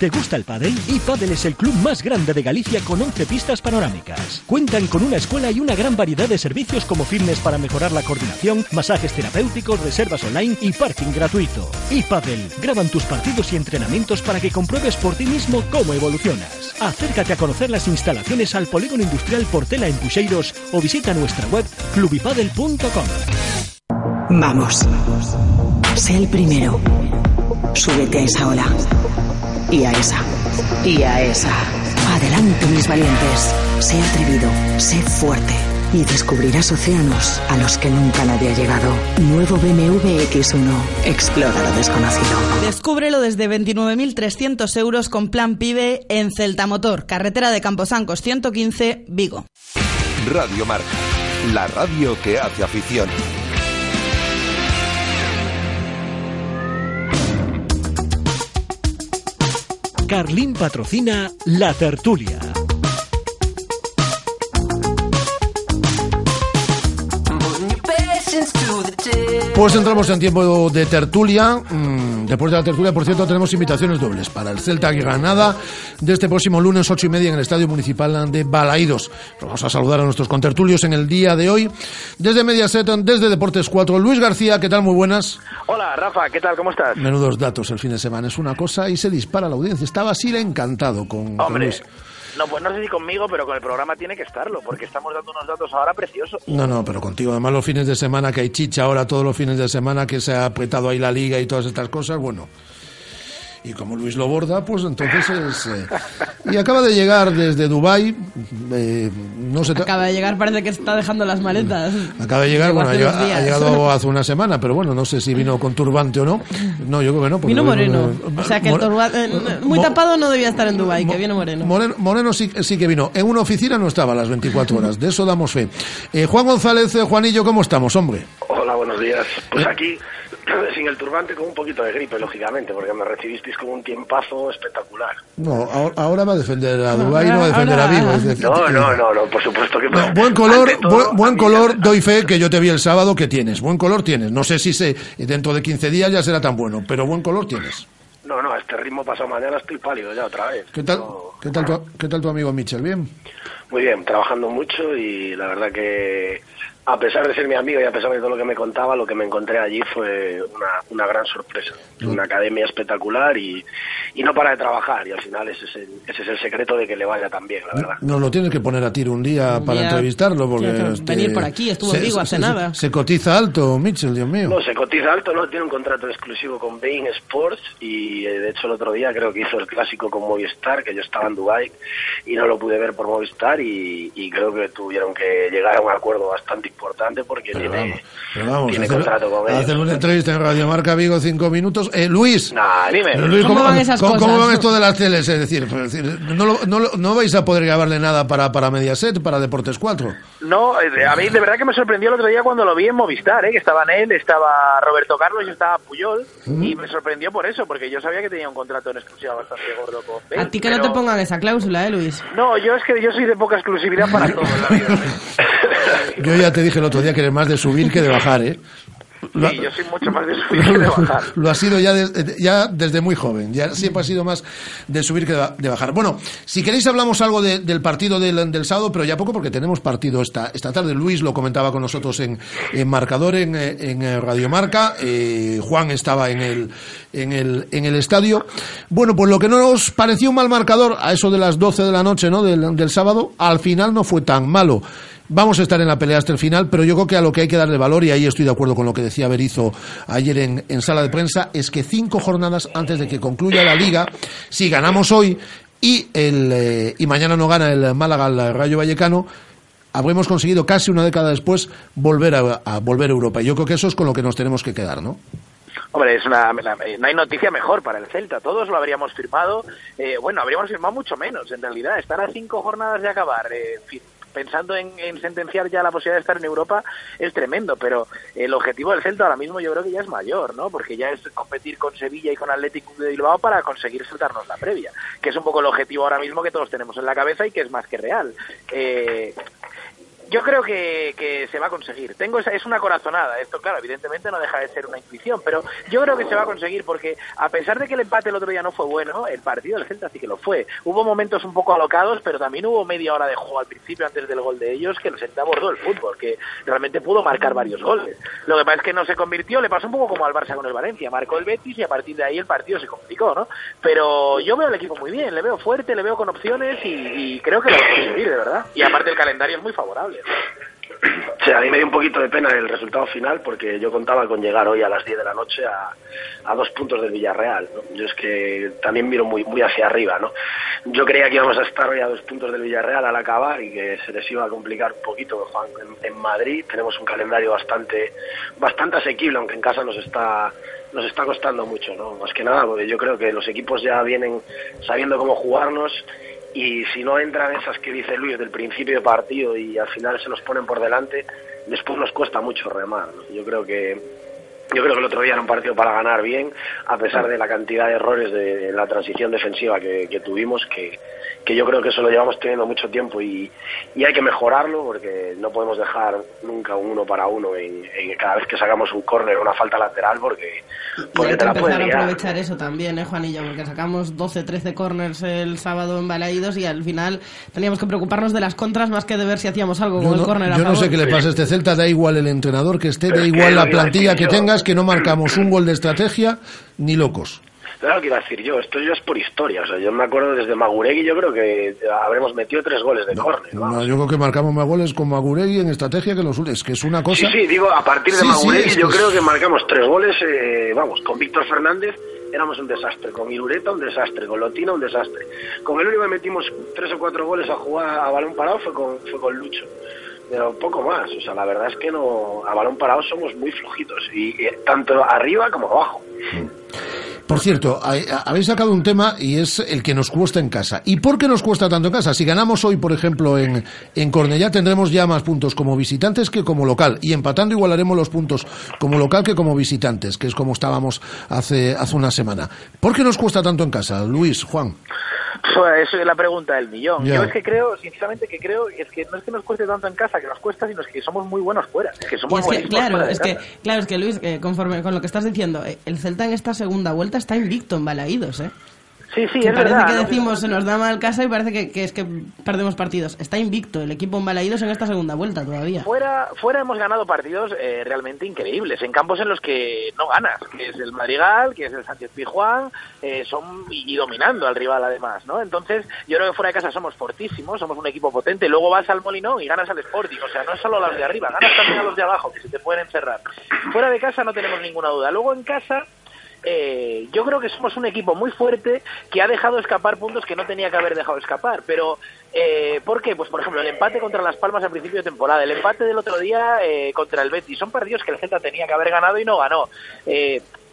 Speaker 4: ¿Te gusta el pádel? iPadel es el club más grande de Galicia con 11 pistas panorámicas. Cuentan con una escuela y una gran variedad de servicios como fitness para mejorar la coordinación, masajes terapéuticos, reservas online y parking gratuito. iPadel graban tus partidos y entrenamientos para que compruebes por ti mismo cómo evolucionas. Acércate a conocer las instalaciones al Polígono Industrial Portela en Puxeiros o visita nuestra web clubipadel.com.
Speaker 19: Vamos. Sé el primero. Súbete a esa ola. Y a esa. Y a esa. Adelante, mis valientes. Sé atrevido. Sé fuerte. Y descubrirás océanos a los que nunca nadie ha llegado. Nuevo BMW X1. Explora lo desconocido.
Speaker 6: Descúbrelo desde 29.300 euros con plan PIBE en Celta Motor, carretera de Camposancos 115, Vigo.
Speaker 1: Radio Marca, la radio que hace afición.
Speaker 4: Carlín patrocina La Tertulia.
Speaker 2: Pues entramos en tiempo de tertulia. Mm, Después de la tertulia, por cierto, tenemos invitaciones dobles para el Celta y Granada de este próximo lunes, ocho y media, en el Estadio Municipal de Balaídos. Vamos a saludar a nuestros contertulios en el día de hoy. Desde Mediaset, desde Deportes 4, Luis García, ¿qué tal? Muy buenas.
Speaker 20: Hola, Rafa, ¿qué tal? ¿Cómo estás?
Speaker 2: Menudos datos el fin de semana. Es una cosa y se dispara la audiencia. Estaba así encantado con, con
Speaker 20: Hombre,
Speaker 2: Luis.
Speaker 20: No, pues no sé si conmigo, pero con el programa tiene que estarlo, porque estamos dando unos datos ahora preciosos.
Speaker 2: No, no, pero contigo. Además, los fines de semana que hay chicha ahora, todos los fines de semana que se ha apretado ahí la liga y todas estas cosas, bueno. Y como Luis lo borda, pues entonces es... eh, Y acaba de llegar desde Dubái, eh, no se...
Speaker 6: Acaba de llegar, parece que está dejando las maletas.
Speaker 2: Acaba de llegar, bueno, ha ha llegado hace una semana, pero bueno, no sé si vino con turbante o no. No, yo creo que no. porque
Speaker 6: Vino moreno.
Speaker 2: vino-
Speaker 6: O sea que el
Speaker 2: More-
Speaker 6: turba- eh, muy
Speaker 2: Mo-
Speaker 6: tapado no debía estar en Dubái, que viene moreno.
Speaker 2: Moreno, Moreno sí, sí que vino. En una oficina no estaba a las 24 horas, de eso damos fe. Eh, Juan González, eh, Juanillo, ¿cómo estamos, hombre?
Speaker 21: Hola, buenos días. Pues
Speaker 2: Eh.
Speaker 21: aquí, sin el turbante, con un poquito de gripe, lógicamente, porque me recibisteis con un tiempazo espectacular.
Speaker 2: No, ahora, ahora va a defender a Dubái, no va a defender a Vigo. es decir,
Speaker 21: No, no, no, no, por supuesto que no.
Speaker 2: Buen color,
Speaker 21: todo,
Speaker 2: buen, buen color, doy fe que yo te vi el sábado que tienes. Buen color tienes. No sé si se, dentro de 15 días ya será tan bueno, pero buen color tienes.
Speaker 21: No, no, a este ritmo pasado mañana estoy pálido ya otra vez.
Speaker 2: ¿Qué tal, qué tal, tu, qué tal tu amigo Mitchell? ¿Bien?
Speaker 21: Muy bien, trabajando mucho y la verdad que a pesar de ser mi amigo y a pesar de todo lo que me contaba, lo que me encontré allí fue una, una gran sorpresa. Es una academia espectacular y, y no para de trabajar. Y al final ese es, el, ese es el secreto de que le vaya tan bien, la verdad.
Speaker 2: Nos lo tienes que poner a tiro un día para
Speaker 6: día
Speaker 2: entrevistarlo, porque... este,
Speaker 6: venir por aquí, estuvo en Vigo hace
Speaker 2: se-
Speaker 6: nada.
Speaker 2: Se cotiza alto, Mitchell, Dios mío.
Speaker 21: No, se cotiza alto, ¿no? Tiene un contrato exclusivo con Bein Sports y eh, de hecho el otro día creo que hizo el clásico con Movistar, que yo estaba en Dubai y no lo pude ver por Movistar y, y creo que tuvieron que llegar a un acuerdo bastante importante porque tiene,
Speaker 2: Pero vamos,
Speaker 21: tiene
Speaker 2: hacer,
Speaker 21: contrato con ellos.
Speaker 2: hacer una entrevista en Radio Marca Vigo cinco minutos. Eh, Luis,
Speaker 21: Nah, dime.
Speaker 2: Luis,
Speaker 21: ¿Cómo van esas
Speaker 2: cómo- cómo
Speaker 21: cosas?
Speaker 2: van esto de las teles? Es decir, es decir, no, lo- no, lo- no vais a poder grabarle nada para, para Mediaset, para Deportes 4.
Speaker 20: No, eh, a mí de verdad que me sorprendió el otro día cuando lo vi en Movistar, ¿eh? que estaban él, estaba Roberto Carlos y estaba Puyol, y me sorprendió por eso, porque yo sabía que tenía un contrato en exclusiva bastante gordo con Bale,
Speaker 6: A ti que
Speaker 20: pero-
Speaker 6: no te pongan esa cláusula, ¿eh, Luis?
Speaker 20: No, yo es que yo soy de poca exclusividad para todo en la vida.
Speaker 2: Yo ya te dije el otro día que eres más de subir que de bajar, ¿eh? Lo,
Speaker 20: Sí, yo soy mucho más de subir que de bajar.
Speaker 2: lo ha sido ya, des- ya desde muy joven, ya siempre ha sido más de subir que de ba- de bajar. Bueno, si queréis hablamos algo de- del partido del, del sábado, pero ya poco porque tenemos partido esta, esta tarde. Luis lo comentaba con nosotros en, en Marcador, en, en eh, Radio Marca, eh, Juan estaba en el, en, el, en el estadio. Bueno, pues lo que no nos pareció un mal marcador a eso de las 12 de la noche ¿no? del, del sábado, al final no fue tan malo. Vamos a estar en la pelea hasta el final, pero yo creo que a lo que hay que darle valor, y ahí estoy de acuerdo con lo que decía Berizo ayer en, sala de prensa, es que cinco jornadas antes de que concluya la liga, si ganamos hoy y, el, eh, y mañana no gana el Málaga al Rayo Vallecano, habremos conseguido casi una década después volver a, volver a Europa. Y yo creo que eso es con lo que nos tenemos que quedar, ¿no?
Speaker 20: Hombre, es una, la- no hay noticia mejor para el Celta. Todos lo habríamos firmado. eh, bueno, habríamos firmado mucho menos, en realidad. Estar a cinco jornadas de acabar, eh, pensando en, en sentenciar ya la posibilidad de estar en Europa, es tremendo. Pero el objetivo del Celta ahora mismo yo creo que ya es mayor, ¿no? Porque ya es competir con Sevilla y con Atlético de Bilbao para conseguir saltarnos la previa. Que es un poco el objetivo ahora mismo que todos tenemos en la cabeza y que es más que real. Eh, yo creo que, que se va a conseguir. Tengo esa, es una corazonada. Esto, claro, evidentemente no deja de ser una intuición, pero yo creo que se va a conseguir porque a pesar de que el empate el otro día no fue bueno, el partido del Celta sí que lo fue. Hubo momentos un poco alocados, pero también hubo media hora de juego al principio antes del gol de ellos que el Celta abordó el fútbol, que realmente pudo marcar varios goles. Lo que pasa es que no se convirtió, le pasó un poco como al Barça con el Valencia, marcó el Betis y a partir de ahí el partido se complicó, ¿no? Pero yo veo al equipo muy bien, le veo fuerte, le veo con opciones y, y creo que lo va a conseguir, de verdad. Y aparte el calendario es muy favorable.
Speaker 21: Sí, a mí me dio un poquito de pena el resultado final porque yo contaba con llegar hoy a las 10 de la noche a, a dos puntos del Villarreal. ¿no? Yo es que también miro muy, muy hacia arriba. ¿no? Yo creía que íbamos a estar hoy a dos puntos del Villarreal al acabar y que se les iba a complicar un poquito. En, en Madrid tenemos un calendario bastante, bastante asequible, aunque en casa nos está nos está costando mucho, ¿no? Más que nada, porque yo creo que los equipos ya vienen sabiendo cómo jugarnos y si no entran esas que dice Luis del principio de partido y al final se nos ponen por delante, después nos cuesta mucho remar. ¿no? Yo creo que yo creo que el otro día era un partido para ganar bien, a pesar de la cantidad de errores de la transición defensiva que, que tuvimos, que, que yo creo que eso lo llevamos teniendo mucho tiempo y, y hay que mejorarlo porque no podemos dejar nunca un uno para uno en, en cada vez que sacamos un córner o una falta lateral porque,
Speaker 6: Y
Speaker 21: porque
Speaker 6: hay
Speaker 21: te
Speaker 6: que
Speaker 21: la pueden
Speaker 6: empezar a aprovechar eso también, ¿eh, Juanillo? Porque sacamos 12, 13 corners el sábado en Balaídos y al final teníamos que preocuparnos de las contras más que de ver si hacíamos algo con
Speaker 2: no,
Speaker 6: el córner a
Speaker 2: yo no
Speaker 6: favor.
Speaker 2: sé qué le pasa a este Celta, da igual el entrenador que esté, da
Speaker 21: Es que
Speaker 2: igual la
Speaker 21: a
Speaker 2: plantilla que tengas, que no marcamos un gol de estrategia ni locos.
Speaker 21: Claro que iba a decir yo, esto ya es por historia. O sea, yo me acuerdo desde Maguregui, yo creo que habremos metido tres goles de córner.
Speaker 2: No, yo creo que marcamos más goles con Maguregui en estrategia que los es que es una cosa.
Speaker 21: Sí, sí, digo, a partir de
Speaker 2: Sí,
Speaker 21: Maguregui yo
Speaker 2: que-
Speaker 21: creo que marcamos tres goles, eh, vamos, con Víctor Fernández éramos un desastre, con Irureta un desastre, con Lotina un desastre. Con el único que metimos tres o cuatro goles a jugar a balón parado fue con, fue con Lucho. Pero poco más, o sea, la verdad es que no a balón parado somos muy flojitos, y tanto arriba como abajo.
Speaker 2: Por cierto, habéis sacado un tema y es el que nos cuesta en casa. ¿Y por qué nos cuesta tanto en casa? Si ganamos hoy, por ejemplo, en, en Cornellá, tendremos ya más puntos como visitantes que como local. Y empatando igualaremos los puntos como local que como visitantes, que es como estábamos hace, hace una semana. ¿Por qué nos cuesta tanto en casa? Luis, Juan.
Speaker 20: Pues eso es la pregunta del millón. Yo es que creo, sinceramente, que creo es que no es que nos cueste tanto en casa, que nos cuesta, sino es que somos muy buenos fuera. Es que somos
Speaker 6: es que, claro,
Speaker 20: fuera
Speaker 6: es que, claro, es que Luis, eh, conforme con lo que estás diciendo, eh, el Celta en esta segunda vuelta está invicto en Balaídos, ¿eh?
Speaker 20: Sí, sí,
Speaker 6: que
Speaker 20: es
Speaker 6: parece
Speaker 20: verdad,
Speaker 6: que
Speaker 20: ¿no?
Speaker 6: decimos se nos da mal casa y parece que, que es que perdemos partidos. Está invicto el equipo en Balaídos en esta segunda vuelta todavía.
Speaker 20: Fuera, fuera hemos ganado partidos eh, realmente increíbles, en campos en los que no ganas, que es el Madrigal, que es el Sánchez Pijuán, eh, son y, y dominando al rival además, ¿no? Entonces, yo creo que fuera de casa somos fortísimos, somos un equipo potente, luego vas al Molinón y ganas al Sporting, o sea, no es solo a los de arriba, ganas también a los de abajo, que se te pueden encerrar. Fuera de casa no tenemos ninguna duda. Luego en casa eh, yo creo que somos un equipo muy fuerte que ha dejado escapar puntos que no tenía que haber dejado escapar. Pero, eh, ¿por qué? Pues, por ejemplo, el empate contra Las Palmas al principio de temporada, el empate del otro día eh, contra el Betis. Son partidos que el Celta tenía que haber ganado y no ganó.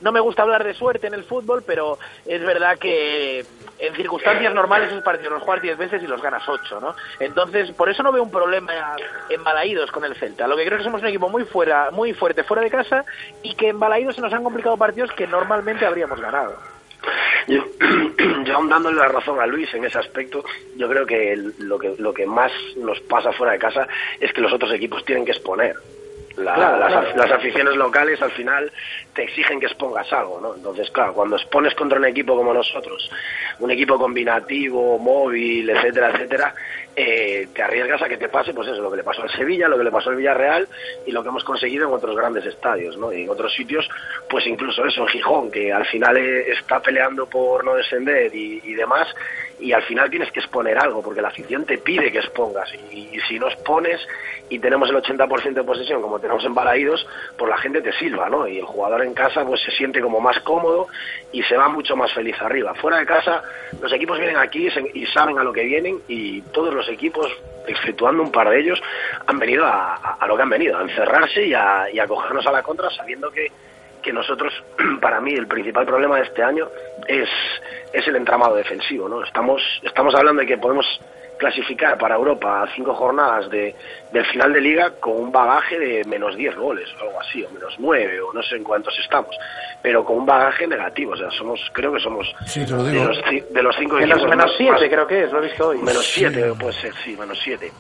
Speaker 20: No me gusta hablar de suerte en el fútbol, pero es verdad que en circunstancias normales esos partidos los juegas 10 veces y los ganas 8, ¿no? Entonces, por eso no veo un problema en Balaídos con el Celta. Lo que creo es que somos un equipo muy fuera, muy fuerte fuera de casa y que en Balaídos se nos han complicado partidos que normalmente habríamos ganado.
Speaker 21: Yo, yo aún dándole la razón a Luis en ese aspecto, yo creo que lo que lo que más nos pasa fuera de casa es que los otros equipos tienen que exponer. La-
Speaker 20: Claro,
Speaker 21: las,
Speaker 20: claro.
Speaker 21: las aficiones locales al final te exigen que expongas algo, ¿no? Entonces, claro, cuando expones contra un equipo como nosotros, un equipo combinativo, móvil, etcétera, etcétera, eh, te arriesgas a que te pase, pues eso, lo que le pasó al Sevilla, lo que le pasó al Villarreal y lo que hemos conseguido en otros grandes estadios, ¿no? Y en otros sitios, pues incluso eso, en Gijón, que al final eh, está peleando por no descender y, demás, y al final tienes que exponer algo, porque la afición te pide que expongas, y, si no expones y tenemos el 80% de posesión, como tenemos en Balaídos, pues la gente te silba, ¿no? Y el jugador en casa pues se siente como más cómodo y se va mucho más feliz arriba. Fuera de casa, los equipos vienen aquí y saben a lo que vienen y todos los equipos, exceptuando un par de ellos, han venido a, a- lo que han venido, a encerrarse y a, y a cogernos a la contra sabiendo que, que nosotros, para mí, el principal problema de este año es, es el entramado defensivo, ¿no? Estamos, estamos hablando de que podemos clasificar para Europa a cinco jornadas de, del final de liga con un bagaje de menos 10 goles o algo así, o menos 9 o no sé en cuántos estamos, pero con un bagaje negativo, o sea, somos, creo que somos
Speaker 2: Sí, te lo
Speaker 21: de,
Speaker 2: digo.
Speaker 21: los, ci- de los cinco
Speaker 20: Menos,
Speaker 21: equipos
Speaker 20: menos
Speaker 21: más-
Speaker 20: 7
Speaker 21: más-
Speaker 20: creo que es, lo he visto hoy.
Speaker 21: Menos 7 puede ser, sí, menos 7.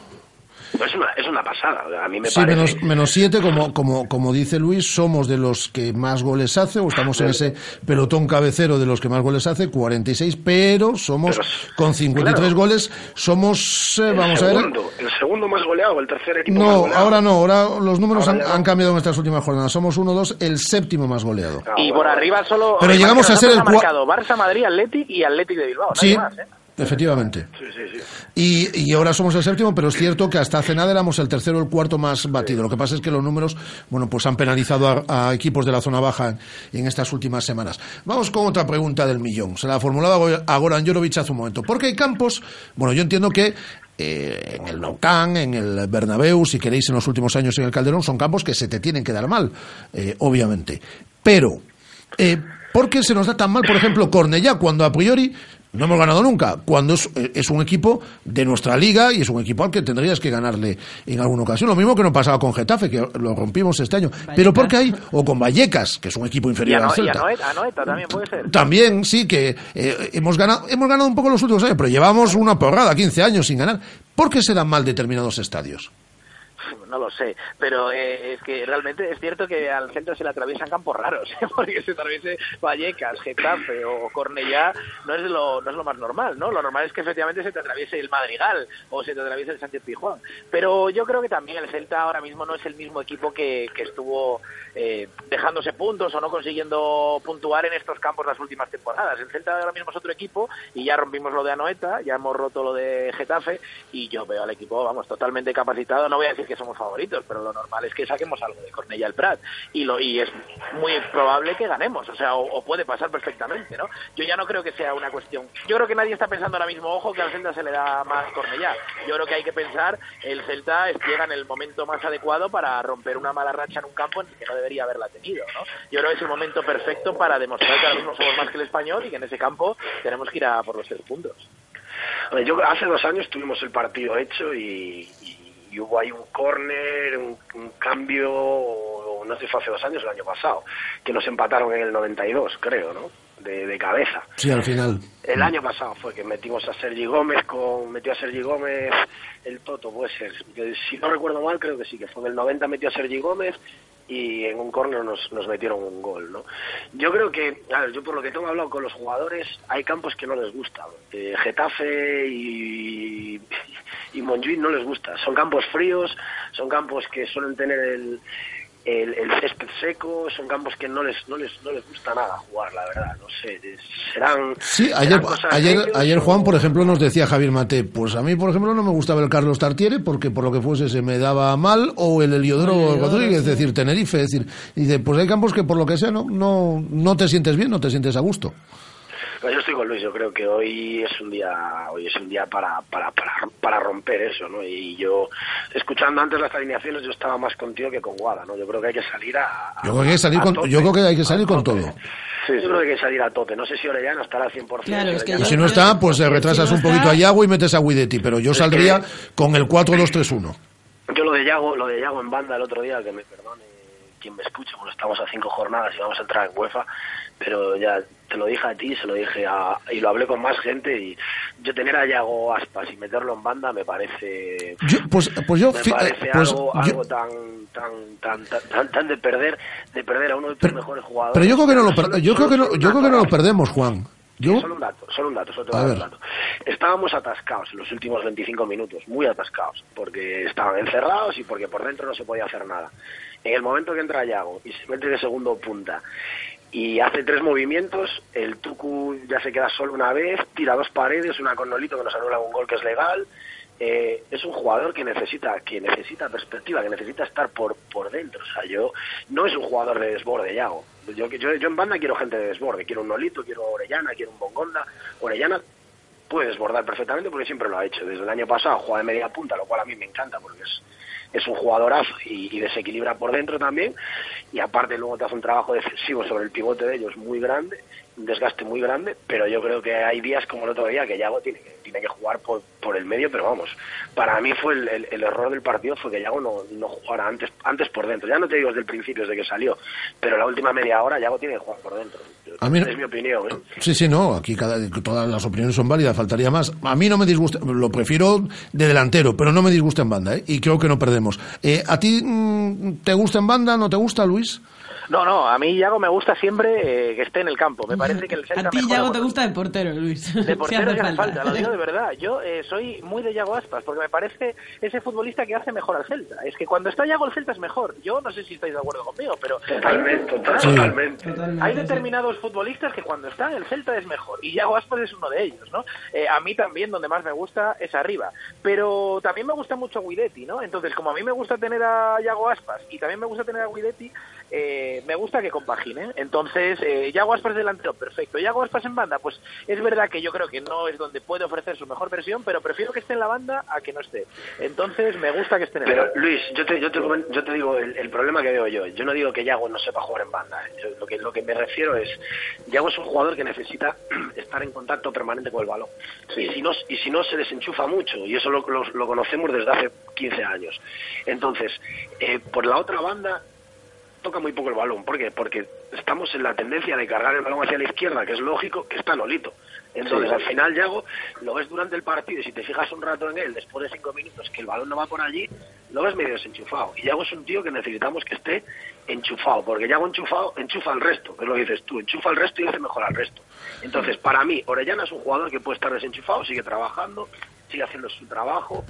Speaker 21: Es una, es una pasada, a mí me
Speaker 2: Sí,
Speaker 21: parece.
Speaker 2: menos, menos siete, como, como, como dice Luis, somos de los que más goles hace, o estamos en ese pelotón cabecero de los que más goles hace, 46, pero somos, con 53
Speaker 21: claro.
Speaker 2: goles, somos, eh, vamos a ver,
Speaker 21: segundo, el segundo más goleado, el tercer equipo más
Speaker 2: no,
Speaker 21: goleado.
Speaker 2: ahora no, ahora los números
Speaker 21: Ahora
Speaker 2: han, cambiado en estas últimas jornadas, somos 1-2, el séptimo más goleado.
Speaker 20: Y por arriba solo.
Speaker 2: Pero llegamos a ser el
Speaker 20: ha marcado Barça, Madrid, Athletic y Athletic de Bilbao.
Speaker 2: Sí,
Speaker 20: nadie más, ¿eh?
Speaker 2: Efectivamente.
Speaker 21: Sí, sí, sí.
Speaker 2: Y, y ahora somos el séptimo, pero es cierto que hasta hace nada éramos el tercero o el cuarto más batido. Lo que pasa es que los números, bueno, pues han penalizado a, a equipos de la zona baja en, en estas últimas semanas. Vamos con otra pregunta del millón. Se la formulaba a Goran Jorovic hace un momento. Porque hay campos, bueno, yo entiendo que eh, en el Nou en el Bernabéu, si queréis en los últimos años en el Calderón, son campos que se te tienen que dar mal, eh, obviamente. Pero, eh, ¿por qué se nos da tan mal, por ejemplo, Cornellá, cuando a priori no hemos ganado nunca? Cuando es, es un equipo de nuestra liga y es un equipo al que tendrías que ganarle en alguna ocasión. Lo mismo que no pasaba con Getafe, que lo rompimos este año. Pero ¿por qué hay? O con Vallecas, que es un equipo
Speaker 20: Y
Speaker 2: inferior
Speaker 20: a,
Speaker 2: al
Speaker 20: No- y a
Speaker 2: Celta.
Speaker 20: Noeta, a Noeta también puede ser.
Speaker 2: También, sí, que eh, hemos, ganado, hemos ganado un poco los últimos años, pero llevamos una porrada, 15 años sin ganar. ¿Por qué se dan mal determinados estadios?
Speaker 20: No lo sé, pero eh, es que realmente es cierto que al centro se le atraviesan campos raros, porque se atraviese Vallecas, Getafe o Cornellá no es lo no es lo más normal, ¿no? Lo normal es que efectivamente se te atraviese el Madrigal o se te atraviese el Sánchez Pijuán. Pero yo creo que también el Celta ahora mismo no es el mismo equipo que, que estuvo eh, dejándose puntos o no consiguiendo puntuar en estos campos las últimas temporadas. El Celta ahora mismo es otro equipo y ya rompimos lo de Anoeta, ya hemos roto lo de Getafe y yo veo al equipo, vamos, totalmente capacitado. No voy a decir que somos favoritos, pero lo normal es que saquemos algo de Cornella el Prat y lo y es muy probable que ganemos, o sea, o, puede pasar perfectamente, ¿no? Yo ya no creo que sea una cuestión. Yo creo que nadie está pensando ahora mismo, ojo, que al Celta se le da más Cornellá. Yo creo que hay que pensar, el Celta llega en el momento más adecuado para romper una mala racha en un campo en el que no debería haberla tenido, ¿no? Yo creo que es el momento perfecto para demostrar que ahora mismo somos más que el español y que en ese campo tenemos que ir a por los tres puntos.
Speaker 21: Yo hace dos años tuvimos el partido hecho y, y- hubo ahí un córner, un, cambio, no sé si fue hace dos años el año pasado, que nos empataron en el 92, creo, ¿no? De, de cabeza.
Speaker 2: Sí, al final.
Speaker 21: El año pasado fue que metimos a Sergi Gómez con metió a Sergi Gómez el Toto puede ser que si no recuerdo mal creo que sí que fue en el 90 metió a Sergi Gómez y en un córner nos, nos metieron un gol no yo creo que a ver, yo por lo que tengo hablado con los jugadores hay campos que no les gustan Eh, Getafe y y Montjuic no les gusta son campos fríos son campos que suelen tener el el, el césped seco, son campos que no les, no les, no les gusta nada jugar, la verdad, no sé, serán...
Speaker 2: Sí, ayer,
Speaker 21: cosas
Speaker 2: ayer, ayer Juan, por ejemplo, nos decía Javier Mate, pues a mí, por ejemplo, no me gustaba el Carlos Tartiere porque por lo que fuese se me daba mal, o el Heliodoro
Speaker 21: El Heliodoro,
Speaker 2: Rodríguez, es decir, Tenerife, es decir, y dice, pues hay campos que por lo que sea no, no, no te sientes bien, no te sientes a gusto.
Speaker 21: Yo estoy con Luis, yo creo que hoy es un día, hoy es un día para, para, para, para romper eso, ¿no? Y yo, escuchando antes las alineaciones, yo estaba más contigo que con Guada, ¿no? Yo creo que hay que salir a...
Speaker 2: Yo creo que hay que salir con,
Speaker 21: tope.
Speaker 2: yo creo que hay que salir con todo.
Speaker 21: yo creo que hay que salir a tope. No sé si Orellana estará al 100%.
Speaker 6: Claro, es que
Speaker 21: Orellana-
Speaker 2: Y si no está, pues eh, retrasas
Speaker 6: si no
Speaker 2: un poquito
Speaker 6: está-
Speaker 2: a Yago y metes a Guidetti, pero yo
Speaker 21: Es
Speaker 2: saldría
Speaker 21: que-
Speaker 2: con el 4-2-3-1.
Speaker 21: Yo lo de Yago, lo de Yago en banda el otro día, que me perdone quien me escuche, bueno, estamos a cinco jornadas y vamos a entrar en UEFA, pero ya te lo dije a ti, se lo dije a, y lo hablé con más gente y yo tener a Yago Aspas y meterlo en banda me parece
Speaker 2: Yo, pues, pues yo,
Speaker 21: me parece
Speaker 2: pues
Speaker 21: algo,
Speaker 2: yo-
Speaker 21: algo tan, tan, tan, tan, tan, de perder, de perder a uno de tus mejores jugadores.
Speaker 2: pero yo creo que no lo, yo creo que no, yo creo que no lo perdemos, Juan. Yo,
Speaker 21: Solo un dato, solo un dato, solo te voy
Speaker 2: A
Speaker 21: dar un dato. Estábamos atascados en los últimos 25 minutos, muy atascados, porque estaban encerrados y porque por dentro no se podía hacer nada. En el momento que entra Yago y se mete de segundo punta y hace tres movimientos, el Tucu ya se queda solo una vez, tira dos paredes, una con Nolito que nos anula un gol que es legal. Eh, es un jugador que necesita que necesita perspectiva, que necesita estar por por dentro. O sea, yo no es un jugador de desborde, Yago. Yo, yo, yo en banda quiero gente de desborde, quiero un Nolito, quiero Orellana, quiero un Bongonda. Orellana puede desbordar perfectamente porque siempre lo ha hecho. Desde el año pasado juega de media punta, lo cual a mí me encanta porque es, es un jugadorazo y, y desequilibra por dentro también. Y aparte luego te hace un trabajo defensivo sobre el pivote de ellos muy grande, desgaste muy grande, pero yo creo que hay días como el otro día que Yago tiene que, tiene que jugar por, por el medio, pero vamos, para mí fue el, el- el error del partido fue que Yago no, no jugara antes, antes por dentro. Ya no te digo desde el principio, desde que salió, pero la última media hora Yago tiene que jugar por dentro.
Speaker 2: A mí no-
Speaker 21: es mi opinión. ¿eh?
Speaker 2: Sí, sí, no, aquí cada, todas las opiniones son válidas, faltaría más. A mí no me disgusta, lo prefiero de delantero, pero no me disgusta en banda, ¿eh? y creo que no perdemos. Eh, ¿A ti mm, te gusta en banda, no te gusta, Luis?
Speaker 20: No, no, a mí Yago me gusta siempre eh, que esté en el campo. Me parece que el Celta
Speaker 6: A ti, Yago, te gusta de portero, Luis.
Speaker 20: De
Speaker 6: Si
Speaker 20: portero que hace falta, lo digo de verdad. Yo eh, soy muy de Yago Aspas, porque me parece ese futbolista que hace mejor al Celta. Es que cuando está Yago el Celta es mejor. Yo no sé si estáis de acuerdo conmigo, pero
Speaker 21: Totalmente,
Speaker 20: hay,
Speaker 21: totalmente.
Speaker 20: hay determinados futbolistas que cuando están el Celta es mejor. Y Yago Aspas es uno de ellos, ¿no? Eh, a mí también donde más me gusta es arriba. Pero también me gusta mucho Guidetti, ¿no? Entonces, como a mí me gusta tener a Yago Aspas y también me gusta tener a Guidetti, eh, me gusta que compaginen. Entonces, eh, Yago Aspas delantero, perfecto. Yago Aspas en banda, pues es verdad que yo creo que no es donde puede ofrecer su mejor versión, pero prefiero que esté en la banda a que no esté. Entonces, me gusta que esté en el
Speaker 21: Pero
Speaker 20: banda.
Speaker 21: Luis, yo te, yo te, yo te digo el, el problema que veo yo. Yo no digo que Yago no sepa jugar en banda. Yo lo, que, lo que me refiero es, Yago es un jugador que necesita estar en contacto permanente con el balón. Y, si no, y si no, se desenchufa mucho. Y eso lo, lo- lo conocemos desde hace 15 años. Entonces, eh, por la otra banda, toca muy poco el balón. ¿Por qué? Porque estamos en la tendencia de cargar el balón hacia la izquierda, que es lógico, que está Nolito. Entonces,
Speaker 20: Sí.
Speaker 21: al final, Yago, lo ves durante el partido y si te fijas un rato en él, después de cinco minutos, que el balón no va por allí, lo ves medio desenchufado. Y Yago es un tío que necesitamos que esté enchufado, porque Yago enchufado enchufa al resto, que es lo que dices tú, enchufa al resto y hace mejor al resto. Entonces, para mí, Orellana es un jugador que puede estar desenchufado, sigue trabajando, sigue haciendo su trabajo,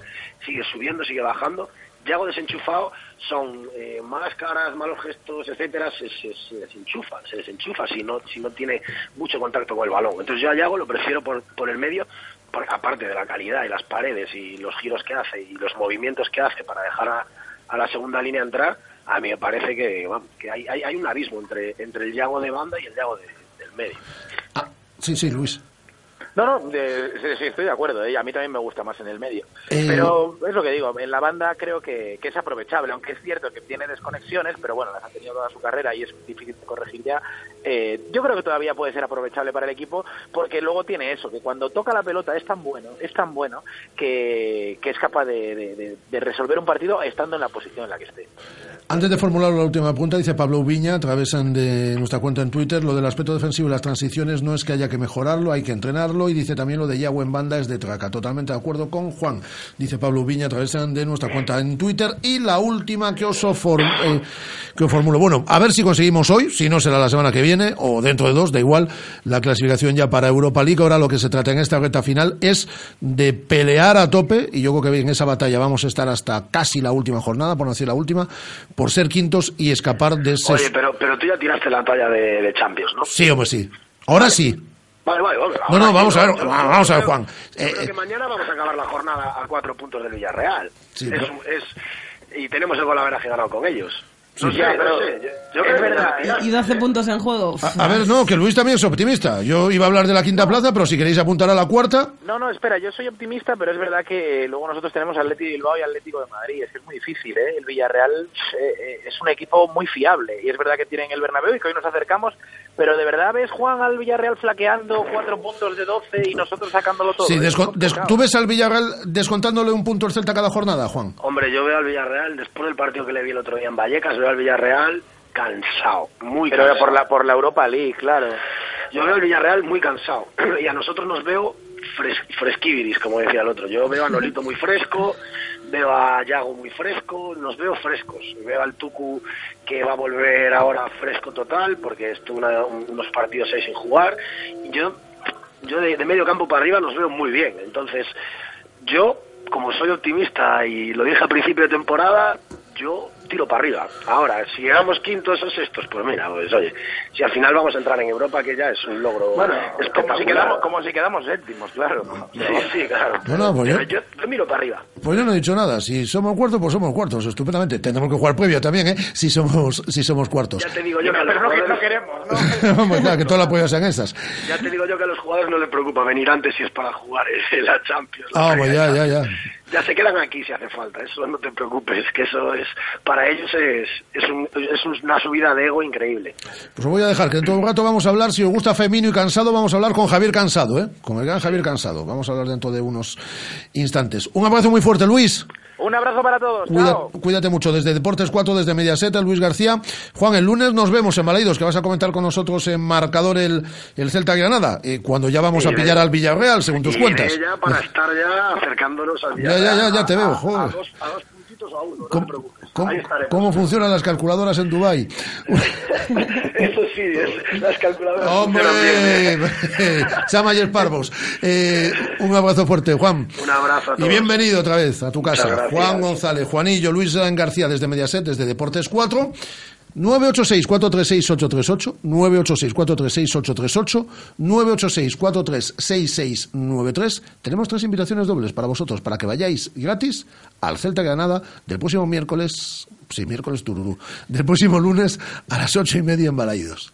Speaker 21: sigue subiendo, sigue bajando. Yago desenchufado son eh, malas caras, malos gestos, etcétera, se, se, se desenchufa, se desenchufa si no, si no tiene mucho contacto con el balón. Entonces yo a Yago lo prefiero por, por el medio, porque aparte de la calidad y las paredes y los giros que hace y los movimientos que hace para dejar a, a la segunda línea entrar, a mí me parece que, vamos, que hay, hay, hay un abismo entre, entre el Yago de banda y el Yago de- del medio.
Speaker 2: Sí, sí, Luis.
Speaker 20: No, no, de- sí, sí, estoy de acuerdo. ¿eh? A mí también me gusta más en el medio.
Speaker 2: Eh,
Speaker 20: Pero es lo que digo, en la banda creo que, que es aprovechable, aunque es cierto que tiene desconexiones, pero bueno, las ha tenido toda su carrera y es difícil de corregir ya. eh, yo creo que todavía puede ser aprovechable para el equipo porque luego tiene eso, que cuando toca la pelota es tan bueno, es tan bueno que, que es capaz de, de- de resolver un partido estando en la posición en la que esté.
Speaker 2: Antes de formular la última pregunta, dice Pablo Ubiña, a través de nuestra cuenta en Twitter, lo del aspecto defensivo y las transiciones no es que haya que mejorarlo, hay que entrenarlo. Y dice también lo de Yagüe en banda es de traca. Totalmente de acuerdo con Juan. Dice Pablo Ubiña a través de nuestra cuenta en Twitter. Y la última que os, for- eh, que os formulo. Bueno, a ver si conseguimos hoy, si no será la semana que viene o dentro de dos, da igual, la clasificación ya para Europa League. Ahora lo que se trata en esta recta final es de pelear a tope, y yo creo que en esa batalla vamos a estar hasta casi la última jornada, por no decir la última, por ser quintos y escapar de ese...
Speaker 21: Oye, pero, pero tú ya tiraste la talla de, de Champions, ¿no?
Speaker 2: Sí, hombre, sí. Ahora sí.
Speaker 21: Vale, vale, vale.
Speaker 2: No, vamos a ver, vamos a ver, Juan.
Speaker 21: Yo
Speaker 2: Eh,
Speaker 21: creo
Speaker 2: eh,
Speaker 21: que mañana vamos a acabar la jornada a cuatro puntos del Villarreal.
Speaker 2: Sí,
Speaker 21: es,
Speaker 2: pero-
Speaker 21: es- y tenemos el golaveraje ganado con ellos. No
Speaker 2: Sí.
Speaker 21: sé,
Speaker 20: Ya,
Speaker 21: no
Speaker 20: pero
Speaker 21: sé. Yo, yo
Speaker 20: es
Speaker 21: creo que
Speaker 20: verdad,
Speaker 21: ya-
Speaker 6: Y 12 puntos en juego.
Speaker 2: A, a ver, no, que Luis también es optimista. Yo iba a hablar de la quinta plaza, pero si queréis apuntar a la cuarta,
Speaker 20: No, no, espera, yo soy optimista, pero es verdad que eh, luego nosotros tenemos Atlético de Bilbao y Atlético de Madrid. Es que es muy difícil, ¿eh? El Villarreal eh, eh, es un equipo muy fiable y es verdad que tienen el Bernabéu y que hoy nos acercamos, pero ¿de verdad ves, Juan, al Villarreal flaqueando cuatro puntos de 12 y nosotros sacándolo todo?
Speaker 2: sí,
Speaker 20: complicado.
Speaker 2: ¿tú ves al Villarreal descontándole un punto al Celta cada jornada, Juan?
Speaker 21: Hombre, yo veo al Villarreal, después del partido que le vi el otro día en Vallecas, veo al Villarreal cansado, muy
Speaker 20: Pero
Speaker 21: cansado.
Speaker 20: por la, por la Europa League, claro.
Speaker 21: Yo veo al Villarreal muy cansado y a nosotros nos veo fres fresquiviris, como decía el otro. Yo veo a Nolito muy fresco, veo a Yago muy fresco, nos veo frescos. Veo al Tucu que va a volver ahora fresco total porque estuvo unos partidos seis sin jugar. Y yo, yo de, de medio campo para arriba nos veo muy bien. Entonces, yo, como soy optimista y lo dije al principio de temporada, yo tiro para arriba. Ahora, si llegamos quintos o sextos, pues mira, pues oye, si al final vamos a entrar en Europa, que ya es un logro
Speaker 20: Bueno,
Speaker 21: espectacular.
Speaker 20: como si, quedamos, como si quedamos séptimos, claro.
Speaker 21: Sí, sí, claro.
Speaker 2: No, no, pues yo-
Speaker 21: yo, yo miro para arriba.
Speaker 2: Pues yo no he dicho nada. Si somos cuartos, pues somos cuartos, estupendamente. Tendremos que jugar previo también, ¿eh? Si somos, si somos cuartos.
Speaker 21: Ya te digo yo que
Speaker 20: Pero no, que no
Speaker 21: jugadores,
Speaker 20: queremos, ¿no?
Speaker 2: Hombre, claro, que todas las pollas sean esas.
Speaker 21: ya te digo yo que a los jugadores no les preocupa venir antes si es para jugar en la Champions.
Speaker 2: Ah, pues ya, ya, ya.
Speaker 21: Ya se quedan aquí si hace falta, eso no te preocupes, que eso es, para ellos es, es, un- es una subida de ego increíble.
Speaker 2: Pues os voy a dejar que dentro de un rato vamos a hablar, si os gusta Femino y Cansado, vamos a hablar con Javier Cansado, ¿eh? Con el gran Javier Cansado. Vamos a hablar dentro de unos instantes. Un abrazo muy fuerte, Luis.
Speaker 20: Un abrazo para todos.
Speaker 2: Cuida-
Speaker 20: chao.
Speaker 2: cuídate mucho. Desde Deportes 4, desde Mediaset, Luis García. Juan, el lunes nos vemos en Balaidos, que vas a comentar con nosotros en marcador el, el Celta Granada, eh, cuando ya vamos a pillar al Villarreal, según tus
Speaker 21: Iré
Speaker 2: cuentas.
Speaker 21: ya para estar ya acercándonos al
Speaker 2: Ya, ya, ya, te veo, joder.
Speaker 21: A dos, a dos puntitos a uno, no
Speaker 2: ¿Cómo,
Speaker 21: te preocupes.
Speaker 2: cómo-
Speaker 21: Ahí estaremos.
Speaker 2: cómo funcionan las calculadoras en Dubái?
Speaker 21: Eso sí, es, las calculadoras
Speaker 2: ¡Hombre! Chama y Parvos. Eh, un abrazo fuerte, Juan.
Speaker 21: Un abrazo a
Speaker 2: Y
Speaker 21: todos.
Speaker 2: bienvenido otra vez a tu casa. Juan González, Juanillo, Luis García desde Mediaset, desde Deportes 4. 986-436-838, 986-436-838, 986-436693. Tenemos tres invitaciones dobles para vosotros, para que vayáis gratis al Celta Granada del próximo miércoles, sí, miércoles tururú, del próximo lunes a las ocho y media en Balaídos.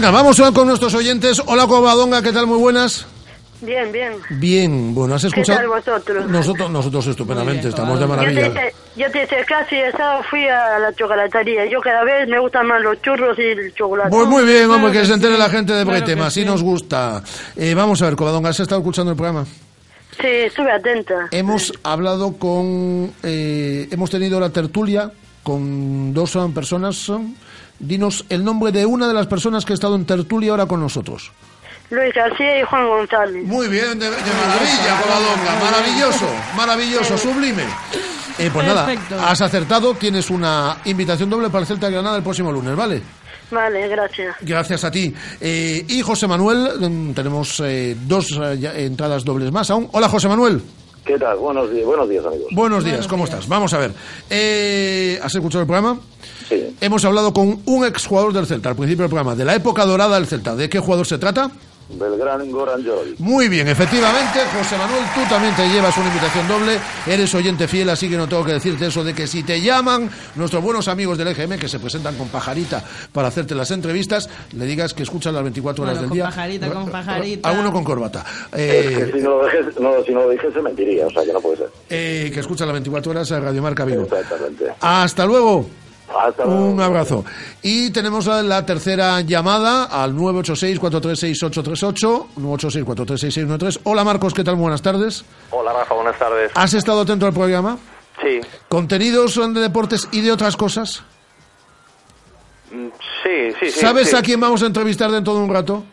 Speaker 2: Venga, vamos con nuestros oyentes. Hola, Covadonga, ¿qué tal? Muy buenas.
Speaker 22: Bien, bien.
Speaker 2: Bien, bueno, ¿has escuchado?
Speaker 22: ¿Qué tal vosotros?
Speaker 2: Nosotros, nosotros estupendamente,
Speaker 6: Muy bien,
Speaker 2: estamos de
Speaker 6: Covadonga.
Speaker 22: Yo te,
Speaker 2: maravilla.
Speaker 22: yo te hice el sábado fui a la chocolatería. Yo cada vez me gustan más los churros y el chocolate.
Speaker 2: Pues muy bien, hombre,
Speaker 6: Claro
Speaker 2: que
Speaker 6: que
Speaker 2: se entere
Speaker 6: sí,
Speaker 2: la gente de
Speaker 6: claro
Speaker 2: Bretema, así
Speaker 6: sí.
Speaker 2: nos gusta. Eh, vamos a ver, Covadonga, ¿has estado escuchando el programa?
Speaker 22: Sí, estuve atenta.
Speaker 2: Hemos hablado con, eh, hemos tenido la tertulia con dos personas. Dinos el nombre de una de las personas que ha estado en tertulia ahora con nosotros.
Speaker 22: Luis García y Juan González.
Speaker 2: Muy bien, de, de maravilla, Covadonga. Maravilloso, maravilloso, sublime. Eh, pues nada,
Speaker 22: Perfecto.
Speaker 2: has acertado. Tienes una invitación doble para el Celta de Granada el próximo lunes, ¿vale?
Speaker 22: Vale, gracias.
Speaker 2: Gracias a ti. Eh, y José Manuel, mm, tenemos eh, dos eh, entradas dobles más aún. Hola, José Manuel.
Speaker 23: ¿Qué tal? Buenos días, buenos días amigos.
Speaker 2: Buenos días, ¿cómo estás? Vamos a ver. Eh, ¿Has escuchado el programa? Sí. Hemos hablado con un exjugador del Celta al principio del programa, de la época dorada del Celta. ¿De qué jugador se trata?
Speaker 23: Belgrano Goran Jovic.
Speaker 2: Muy bien, efectivamente, José Manuel, tú también te llevas una invitación doble, eres oyente fiel, así que no tengo que decirte eso de que si te llaman nuestros buenos amigos del EGM que se presentan con pajarita para hacerte las entrevistas, le digas que escuchan las 24 horas
Speaker 6: Bueno,
Speaker 2: del
Speaker 6: con
Speaker 2: día.
Speaker 6: pajarita, con pajarita.
Speaker 2: Alguno con corbata.
Speaker 23: Es
Speaker 2: Eh,
Speaker 23: que si no lo dijese, no, si no lo dijese mentiría, o sea que no puede ser.
Speaker 2: eh, que escucha las 24 horas a Radio Marca Vigo.
Speaker 23: Exactamente.
Speaker 2: Hasta luego.
Speaker 23: Hasta luego.
Speaker 2: Un abrazo. Y tenemos la, la tercera llamada al 986-436-838, 986-436-613. Hola Marcos, ¿qué tal? Buenas tardes.
Speaker 24: Hola Rafa, buenas tardes.
Speaker 2: ¿Has estado atento al programa?
Speaker 24: Sí,
Speaker 2: ¿Contenidos son de deportes y de otras cosas?
Speaker 24: mm, sí, sí, sí.
Speaker 2: ¿Sabes
Speaker 24: sí.
Speaker 2: a quién vamos a entrevistar dentro de un rato?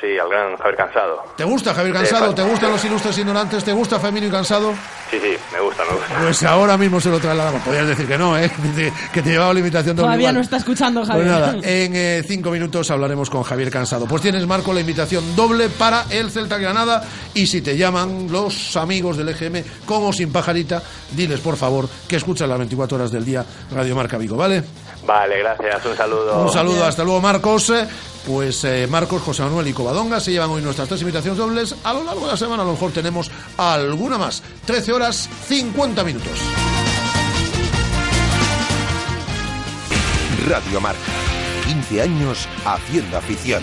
Speaker 24: Sí, al gran Javier Cansado.
Speaker 2: ¿Te gusta Javier Cansado?
Speaker 24: Sí,
Speaker 2: ¿Te gustan los ilustres ignorantes? ¿Te gusta Femino y Cansado?
Speaker 24: Sí, sí, me gusta, me gusta.
Speaker 2: Pues ahora mismo se lo trasladamos. Podrías decir que no, ¿eh? Que te- llevaba la invitación doble
Speaker 6: Todavía no está escuchando,
Speaker 2: Pues
Speaker 6: Javier.
Speaker 2: nada, en eh, cinco minutos hablaremos con Javier Cansado. Pues tienes, Marco, la invitación doble para el Celta Granada. Y si te llaman los amigos del EGM, con o sin pajarita, diles, por favor, que escuchan las 24 horas del día Radio Marca Vigo, ¿vale?
Speaker 24: Vale, gracias, un saludo.
Speaker 2: Un saludo, hasta luego, Marcos. Eh, Pues eh, Marcos, José Manuel y Covadonga se llevan hoy nuestras tres invitaciones dobles. A lo largo de la semana, a lo mejor tenemos alguna más. 13 horas 50 minutos.
Speaker 1: Radio Marca. 15 años haciendo afición.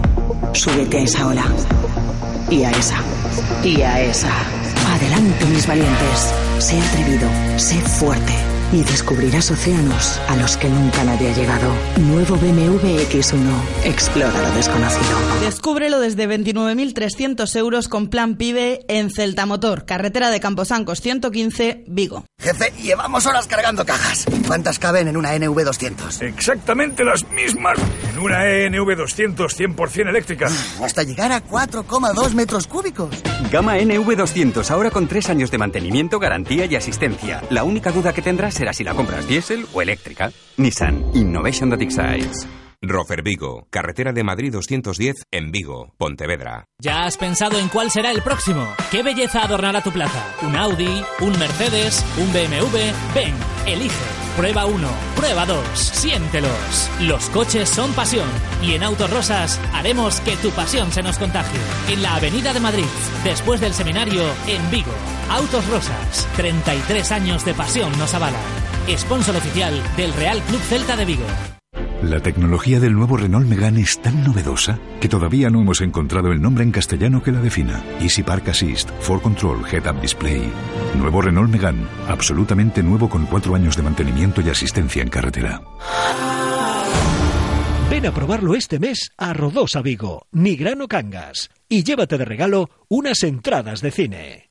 Speaker 19: Súbete a esa ola. Y a esa. Y a esa. Adelante, mis valientes. Sé atrevido. Sé fuerte. Y descubrirás océanos a los que nunca nadie ha llegado. Nuevo BMW X1. Explora lo desconocido.
Speaker 6: Descúbrelo desde 29.300 euros con plan PIBE en Celta Motor, carretera de Camposancos 115, Vigo.
Speaker 15: Jefe, llevamos horas cargando cajas. ¿Cuántas caben en una NV200?
Speaker 16: Exactamente las mismas en una ENV200 100% eléctrica.
Speaker 15: Hasta llegar a 4,2 metros cúbicos.
Speaker 17: Gama NV200, ahora con tres años de mantenimiento, garantía y asistencia. La única duda que tendrás será si la compras diésel o eléctrica. Nissan Innovation that excites.
Speaker 18: Rofer Vigo, carretera de Madrid 210 en Vigo, Pontevedra.
Speaker 25: ¿Ya has pensado en cuál será el próximo? ¿Qué belleza adornará tu plaza? ¿Un Audi? ¿Un Mercedes? ¿Un BMW? Ven, elige. Prueba uno, prueba dos, siéntelos. Los coches son pasión y en Autos Rosas haremos que tu pasión se nos contagie. En la Avenida de Madrid, después del seminario, en Vigo. Autos Rosas, 33 años de pasión nos avalan. Sponsor oficial del Real Club Celta de Vigo.
Speaker 26: La tecnología del nuevo Renault Megane es tan novedosa que todavía no hemos encontrado el nombre en castellano que la defina. Easy Park Assist, For Control, Head Up Display. Nuevo Renault Megane, absolutamente nuevo con cuatro años de mantenimiento y asistencia en carretera.
Speaker 4: Ven a probarlo este mes a Rodosa Vigo, Nigrano Cangas, y llévate de regalo unas entradas de cine.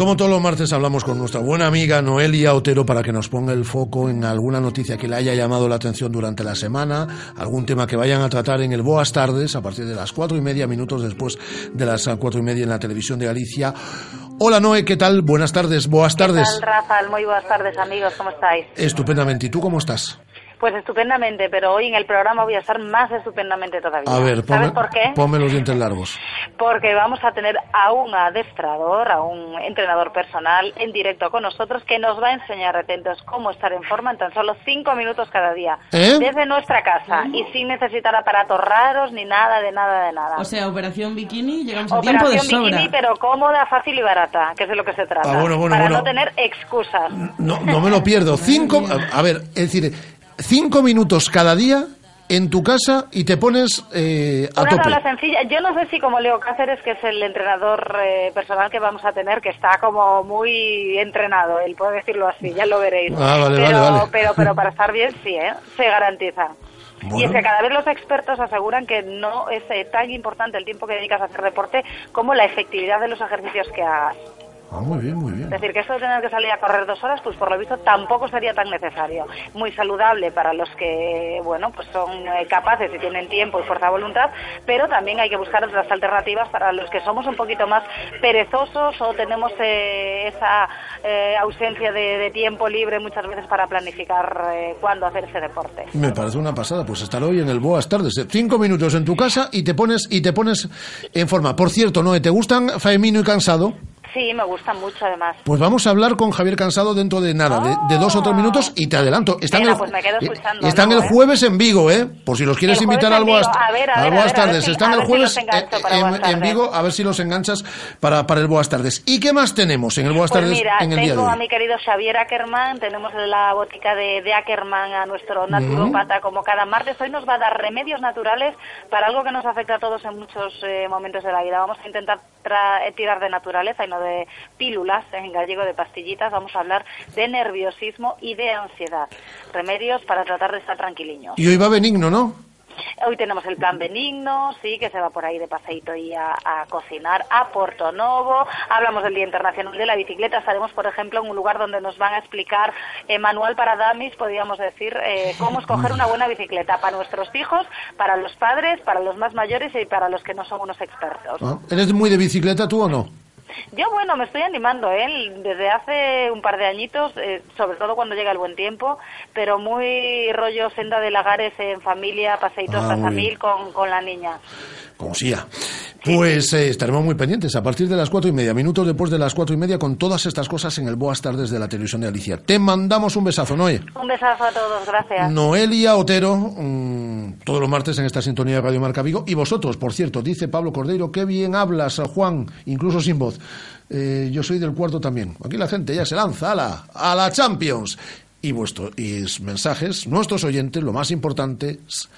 Speaker 2: Como todos los martes hablamos con nuestra buena amiga Noelia Otero para que nos ponga el foco en alguna noticia que le haya llamado la atención durante la semana, algún tema que vayan a tratar en el Boas Tardes a partir de las cuatro y media, minutos después de las cuatro y media en la televisión de Galicia. Hola Noé, ¿qué tal? Buenas tardes, Boas
Speaker 27: ¿Qué
Speaker 2: tardes.
Speaker 27: tal, Rafael? Muy buenas tardes, amigos. ¿Cómo estáis?
Speaker 2: Estupendamente. ¿Y tú cómo estás?
Speaker 28: Pues estupendamente, pero hoy en el programa voy a estar más estupendamente todavía.
Speaker 2: A ver,
Speaker 28: ¿Sabes
Speaker 2: ponme,
Speaker 28: por qué?
Speaker 2: ponme los dientes largos.
Speaker 28: Porque vamos a tener a un adestrador, a un entrenador personal en directo con nosotros que nos va a enseñar, atentos, cómo estar en forma en tan solo cinco minutos cada día.
Speaker 6: ¿Eh?
Speaker 28: Desde nuestra casa y sin necesitar aparatos raros ni nada de nada de nada.
Speaker 6: O sea, operación bikini, llegamos a tiempo de
Speaker 28: Operación
Speaker 6: sobra.
Speaker 28: bikini, pero cómoda, fácil y barata, que es de lo que se trata.
Speaker 2: Ah, bueno, bueno,
Speaker 28: para
Speaker 2: bueno.
Speaker 28: no tener excusas.
Speaker 2: No, no me lo pierdo. Cinco, a, a ver, es decir, cinco minutos cada día en tu casa y te pones eh, a
Speaker 28: Una
Speaker 2: tope.
Speaker 28: tabla sencilla. Yo no sé si como Leo Cáceres, que es el entrenador eh, personal que vamos a tener, que está como muy entrenado, él puede decirlo así, ya lo veréis.
Speaker 2: Ah, vale,
Speaker 28: pero,
Speaker 2: vale, vale.
Speaker 28: pero, pero para estar bien, sí, ¿eh? se garantiza. Y es que cada vez los expertos aseguran que no es eh, tan importante el tiempo que dedicas a hacer deporte como la efectividad de los ejercicios que hagas.
Speaker 2: Ah, muy bien, muy bien.
Speaker 28: Es decir, que esto de tener que salir a correr dos horas, pues por lo visto tampoco sería tan necesario. Muy saludable para los que, bueno, pues son eh, capaces y tienen tiempo y fuerza de voluntad, pero también hay que buscar otras alternativas para los que somos un poquito más perezosos o tenemos eh, esa eh, ausencia de, de tiempo libre muchas veces para planificar eh, cuándo hacer ese deporte.
Speaker 2: Me parece una pasada, pues estar hoy en el Boas Tardes. Cinco minutos en tu casa y te pones y te pones en forma. Por cierto, Noé, ¿te gustan Faemino y Cansado?
Speaker 28: Sí, me gusta mucho además.
Speaker 2: Pues vamos a hablar con Javier Cansado dentro de nada, de, de dos o tres minutos y te adelanto. Están,
Speaker 28: Venga,
Speaker 2: el,
Speaker 28: pues me quedo
Speaker 2: eh,
Speaker 28: escuchando,
Speaker 2: están
Speaker 28: ¿no,
Speaker 2: el
Speaker 28: eh?
Speaker 2: jueves en Vigo, ¿eh? Por si los quieres invitar
Speaker 28: en
Speaker 2: al Boas,
Speaker 28: Vigo. A ver, a ver, a ver, a ver
Speaker 2: Tardes.
Speaker 28: si-
Speaker 2: Están el
Speaker 28: si
Speaker 2: jueves en, en. Vigo, a ver si los enganchas para, para el Boas Tardes. ¿Y qué más tenemos en el Boas
Speaker 28: Pues
Speaker 2: Tardes
Speaker 28: mira,
Speaker 2: en el día de
Speaker 28: tengo
Speaker 2: hoy?
Speaker 28: a mi querido Xavier Ackerman, tenemos la botica de, de Ackerman a nuestro naturópata como cada martes. Hoy nos va a dar remedios naturales para algo que nos afecta a todos en muchos eh, momentos de la vida. Vamos a intentar eh, tirar de naturaleza y no de pílulas, en gallego de pastillitas. Vamos a hablar de nerviosismo y de ansiedad. Remedios para tratar de estar tranquiliños.
Speaker 2: Y hoy va benigno, ¿no?
Speaker 28: Hoy tenemos el plan benigno, sí, que se va por ahí de paseíto y a, a cocinar a Porto Novo. Hablamos del Día Internacional de la Bicicleta. Estaremos, por ejemplo, en un lugar donde nos van a explicar eh, manual para damis, podríamos decir, eh, cómo escoger una buena bicicleta para nuestros hijos, para los padres, para los más mayores y para los que no son unos expertos.
Speaker 2: Ah, ¿Eres muy de bicicleta tú o no?
Speaker 28: Yo, bueno, me estoy animando, ¿eh? Desde hace un par de añitos, eh, sobre todo cuando llega el buen tiempo, pero muy rollo senda de lagares en familia, paseitos
Speaker 2: Ah,
Speaker 28: a mil con, con la niña.
Speaker 2: Como sea. Pues eh, estaremos muy pendientes a partir de las cuatro y media, minutos después de las cuatro y media, con todas estas cosas en el Boas Tardes de la televisión de Alicia. Te mandamos un besazo, Noé.
Speaker 28: Un besazo a todos, gracias.
Speaker 2: Noelia Otero, mm, todos los martes en esta sintonía de Radio Marca Vigo. Y vosotros, por cierto, dice Pablo Cordeiro, qué bien hablas, Juan, incluso sin voz. Eh, yo soy del cuarto también. Aquí la gente ya se lanza a la, a la Champions. Y vuestros y mensajes, nuestros oyentes, lo más importante. es-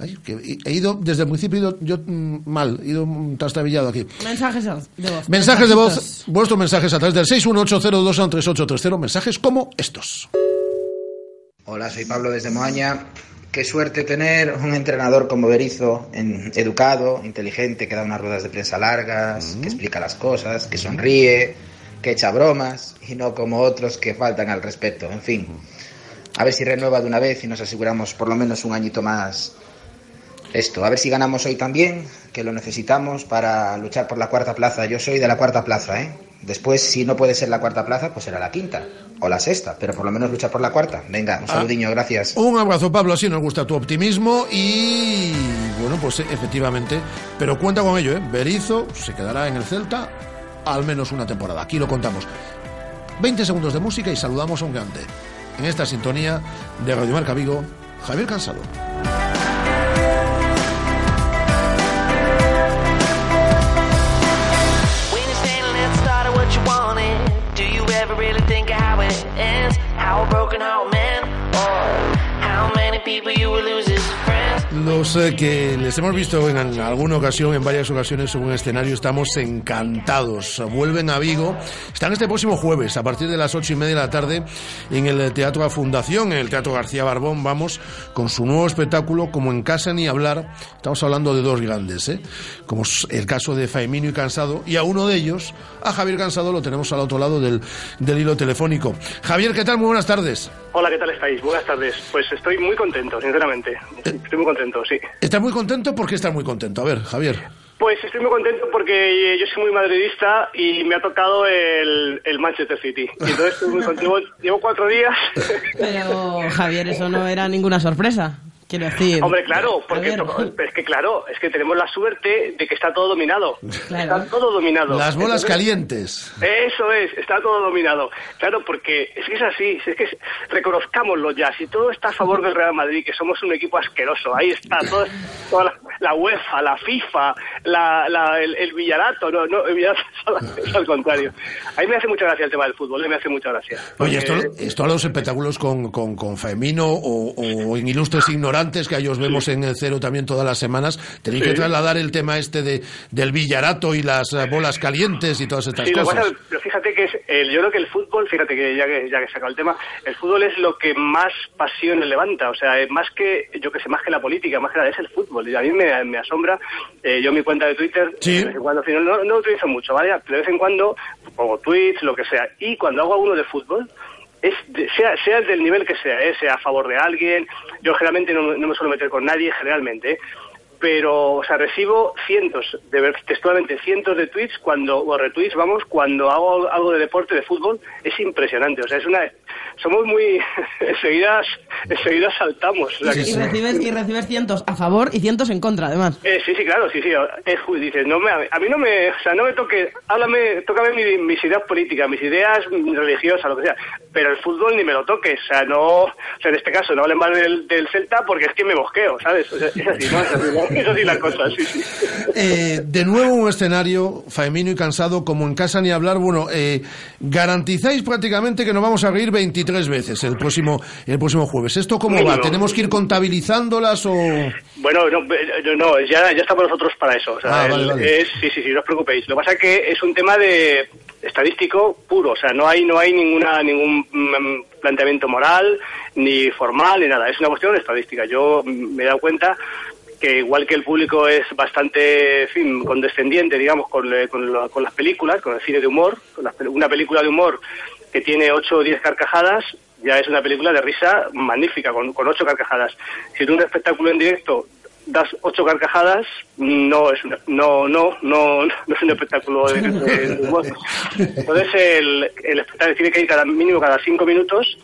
Speaker 2: ay, que he- ido, desde el principio, he ido yo mm, mal, he ido mm, trastabillado aquí.
Speaker 6: Mensajes de voz.
Speaker 2: Mensajes de voz, vuestros mensajes a través del 618023830, mensajes como estos.
Speaker 29: Hola, soy Pablo desde Moaña. Qué suerte tener un entrenador como Berizo, en- educado, inteligente, que da unas ruedas de prensa largas, que explica las cosas, que sonríe, que echa bromas, y no como otros que faltan al respeto. En fin, a ver si renueva de una vez y nos aseguramos por lo menos un añito más esto. A ver si ganamos hoy también, que lo necesitamos para luchar por la cuarta plaza. Yo soy de la cuarta plaza, ¿eh? Después, si no puede ser la cuarta plaza, pues será la quinta o la sexta, pero por lo menos luchar por la cuarta. Venga, un saludiño, gracias.
Speaker 2: Un abrazo, Pablo. Así nos gusta tu optimismo y, bueno, pues eh, efectivamente, pero cuenta con ello, ¿eh? Berizo se quedará en el Celta al menos una temporada. Aquí lo contamos. 20 segundos de música y saludamos a un grande. En esta sintonía de Radio Marca Vigo, Javier Cansado.
Speaker 30: night ends. How a broken heart man. Or how many people you will lose?
Speaker 2: Los eh, que les hemos visto en, en alguna ocasión, en varias ocasiones en un escenario, estamos encantados. Vuelven a Vigo. Están este próximo jueves, a partir de las ocho y media de la tarde, en el Teatro La Fundación, en el Teatro García Barbón. Vamos con su nuevo espectáculo, como en casa ni hablar. Estamos hablando de dos grandes, ¿eh? como el caso de Faemino y Cansado. Y a uno de ellos, a Javier Cansado, lo tenemos al otro lado del, del hilo telefónico. Javier, ¿qué tal? Muy buenas tardes.
Speaker 27: Hola, ¿qué tal estáis? Buenas tardes. Pues estoy muy contento, sinceramente. Estoy muy contento, sí.
Speaker 2: ¿Estás muy contento? ¿Por qué estás muy contento? A ver, Javier.
Speaker 27: Pues estoy muy contento porque yo soy muy madridista y me ha tocado el, el Manchester City. Y entonces estoy muy contento. Llevo, llevo cuatro días.
Speaker 6: Pero, Javier, eso no era ninguna sorpresa. Quiero decir.
Speaker 27: Hombre, claro, porque es que claro, es que tenemos la suerte de que está todo dominado. Está todo dominado.
Speaker 2: Las bolas
Speaker 27: Entonces,
Speaker 2: calientes.
Speaker 27: Eso es, está todo dominado. Claro, porque es que es así, es que es- reconozcámoslo ya. Si todo está a favor del Real Madrid, que somos un equipo asqueroso, ahí está, todo, toda la, la UEFA, la FIFA, la, la- el, el Villarato, no, no, el Villarato es al, es al contrario. A mí me hace mucha gracia el tema del fútbol, me hace mucha gracia.
Speaker 2: Oye, esto,
Speaker 27: Porque-
Speaker 2: esto a los espectáculos con, con, con Femino o, o en Ilustres Ignorantes, que a ellos vemos en el cero también todas las semanas, tenéis
Speaker 27: Sí.
Speaker 2: que trasladar el tema este de, del Villarato y las eh, bolas calientes y todas estas
Speaker 27: Sí, lo que
Speaker 2: cosas.
Speaker 27: pasa, fíjate que es, el- yo creo que el fútbol, fíjate que ya que ya que sacado el tema, el fútbol es lo que más pasiones levanta, o sea, es más que, yo que sé, más que la política, más que nada, es el fútbol. Y a mí me, me asombra, eh, yo mi cuenta de Twitter,
Speaker 2: Sí.
Speaker 27: de vez en cuando, no, no lo utilizo mucho, ¿vale? De vez en cuando pongo tweets, lo que sea, y cuando hago uno de fútbol, es sea, sea del nivel que sea, ¿eh? sea a favor de alguien, yo generalmente no, no me suelo meter con nadie, generalmente, ¿eh? pero, o sea, recibo cientos, de textualmente cientos de tweets cuando, o retweets, vamos, cuando hago algo de deporte, de fútbol, es impresionante, o sea, es una, somos muy, enseguida, enseguida saltamos. o sea, que-
Speaker 6: Y recibes, y recibes cientos a favor y cientos en contra, además.
Speaker 27: eh, sí, sí, claro, sí, sí. Es, ju- dices, no me, a mí no me, o sea, no me toque, háblame, tócame mi- mis ideas políticas, mis ideas religiosas, lo que sea, pero el fútbol ni me lo toques, o sea, no, o sea, en este caso no hablen mal del, del Celta porque es que me mosqueo, ¿sabes? O sea, es así, ¿no? Es así, ¿no? Es así la cosa, sí, sí.
Speaker 2: Eh, de nuevo un escenario faemino y cansado como en casa ni hablar. Bueno, eh, garantizáis prácticamente que nos vamos a reír 23 veces el próximo el próximo jueves. ¿Esto cómo va? ¿Tenemos que ir contabilizándolas o...?
Speaker 27: Bueno, no, eh, no, ya, ya estamos nosotros para eso. O sea,
Speaker 2: Ah, vale,
Speaker 27: el-
Speaker 2: vale.
Speaker 27: Es, sí, sí, sí, no os preocupéis. Lo que pasa es que es un tema de estadístico puro, o sea, no hay no hay ninguna ningún mm, planteamiento moral ni formal ni nada, es una cuestión estadística. Yo mm, me he dado cuenta que igual que el público es bastante, en fin, condescendiente, digamos, con, eh, con, con las películas, con el cine de humor, con las una película de humor que tiene 8 o 10 carcajadas, ya es una película de risa magnífica, con, con 8 carcajadas. Si en un espectáculo en directo das 8 carcajadas, no es una- no, no, no, no es un espectáculo de, humor. Entonces el, el espectáculo tiene que ir cada mínimo cada 5 minutos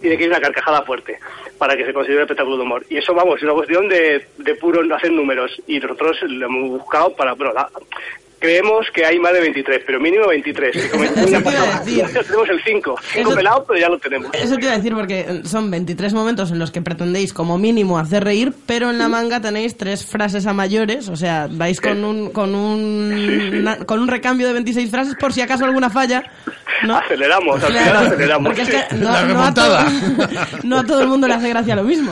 Speaker 27: tiene que ir una carcajada fuerte para que se considere espectáculo de humor. Y eso, vamos, es una cuestión de, de puro hacer números. Y nosotros lo hemos buscado para... Bueno, la- creemos que hay más de 23, pero mínimo 23. Y como ya pasamos- ya tenemos el 5. 5
Speaker 6: Eso-
Speaker 27: pelados, pero ya lo tenemos.
Speaker 6: Eso te iba a decir porque eh, son 23 momentos en los que pretendéis como mínimo hacer reír, pero en la manga tenéis tres frases a mayores, o sea, vais con un con un una- con un recambio de 26 frases por si acaso alguna falla. ¿no?
Speaker 27: Aceleramos, al
Speaker 6: Claro,
Speaker 27: final aceleramos.
Speaker 6: porque es que no, no a todo, no a todo el mundo le hace gracia lo mismo.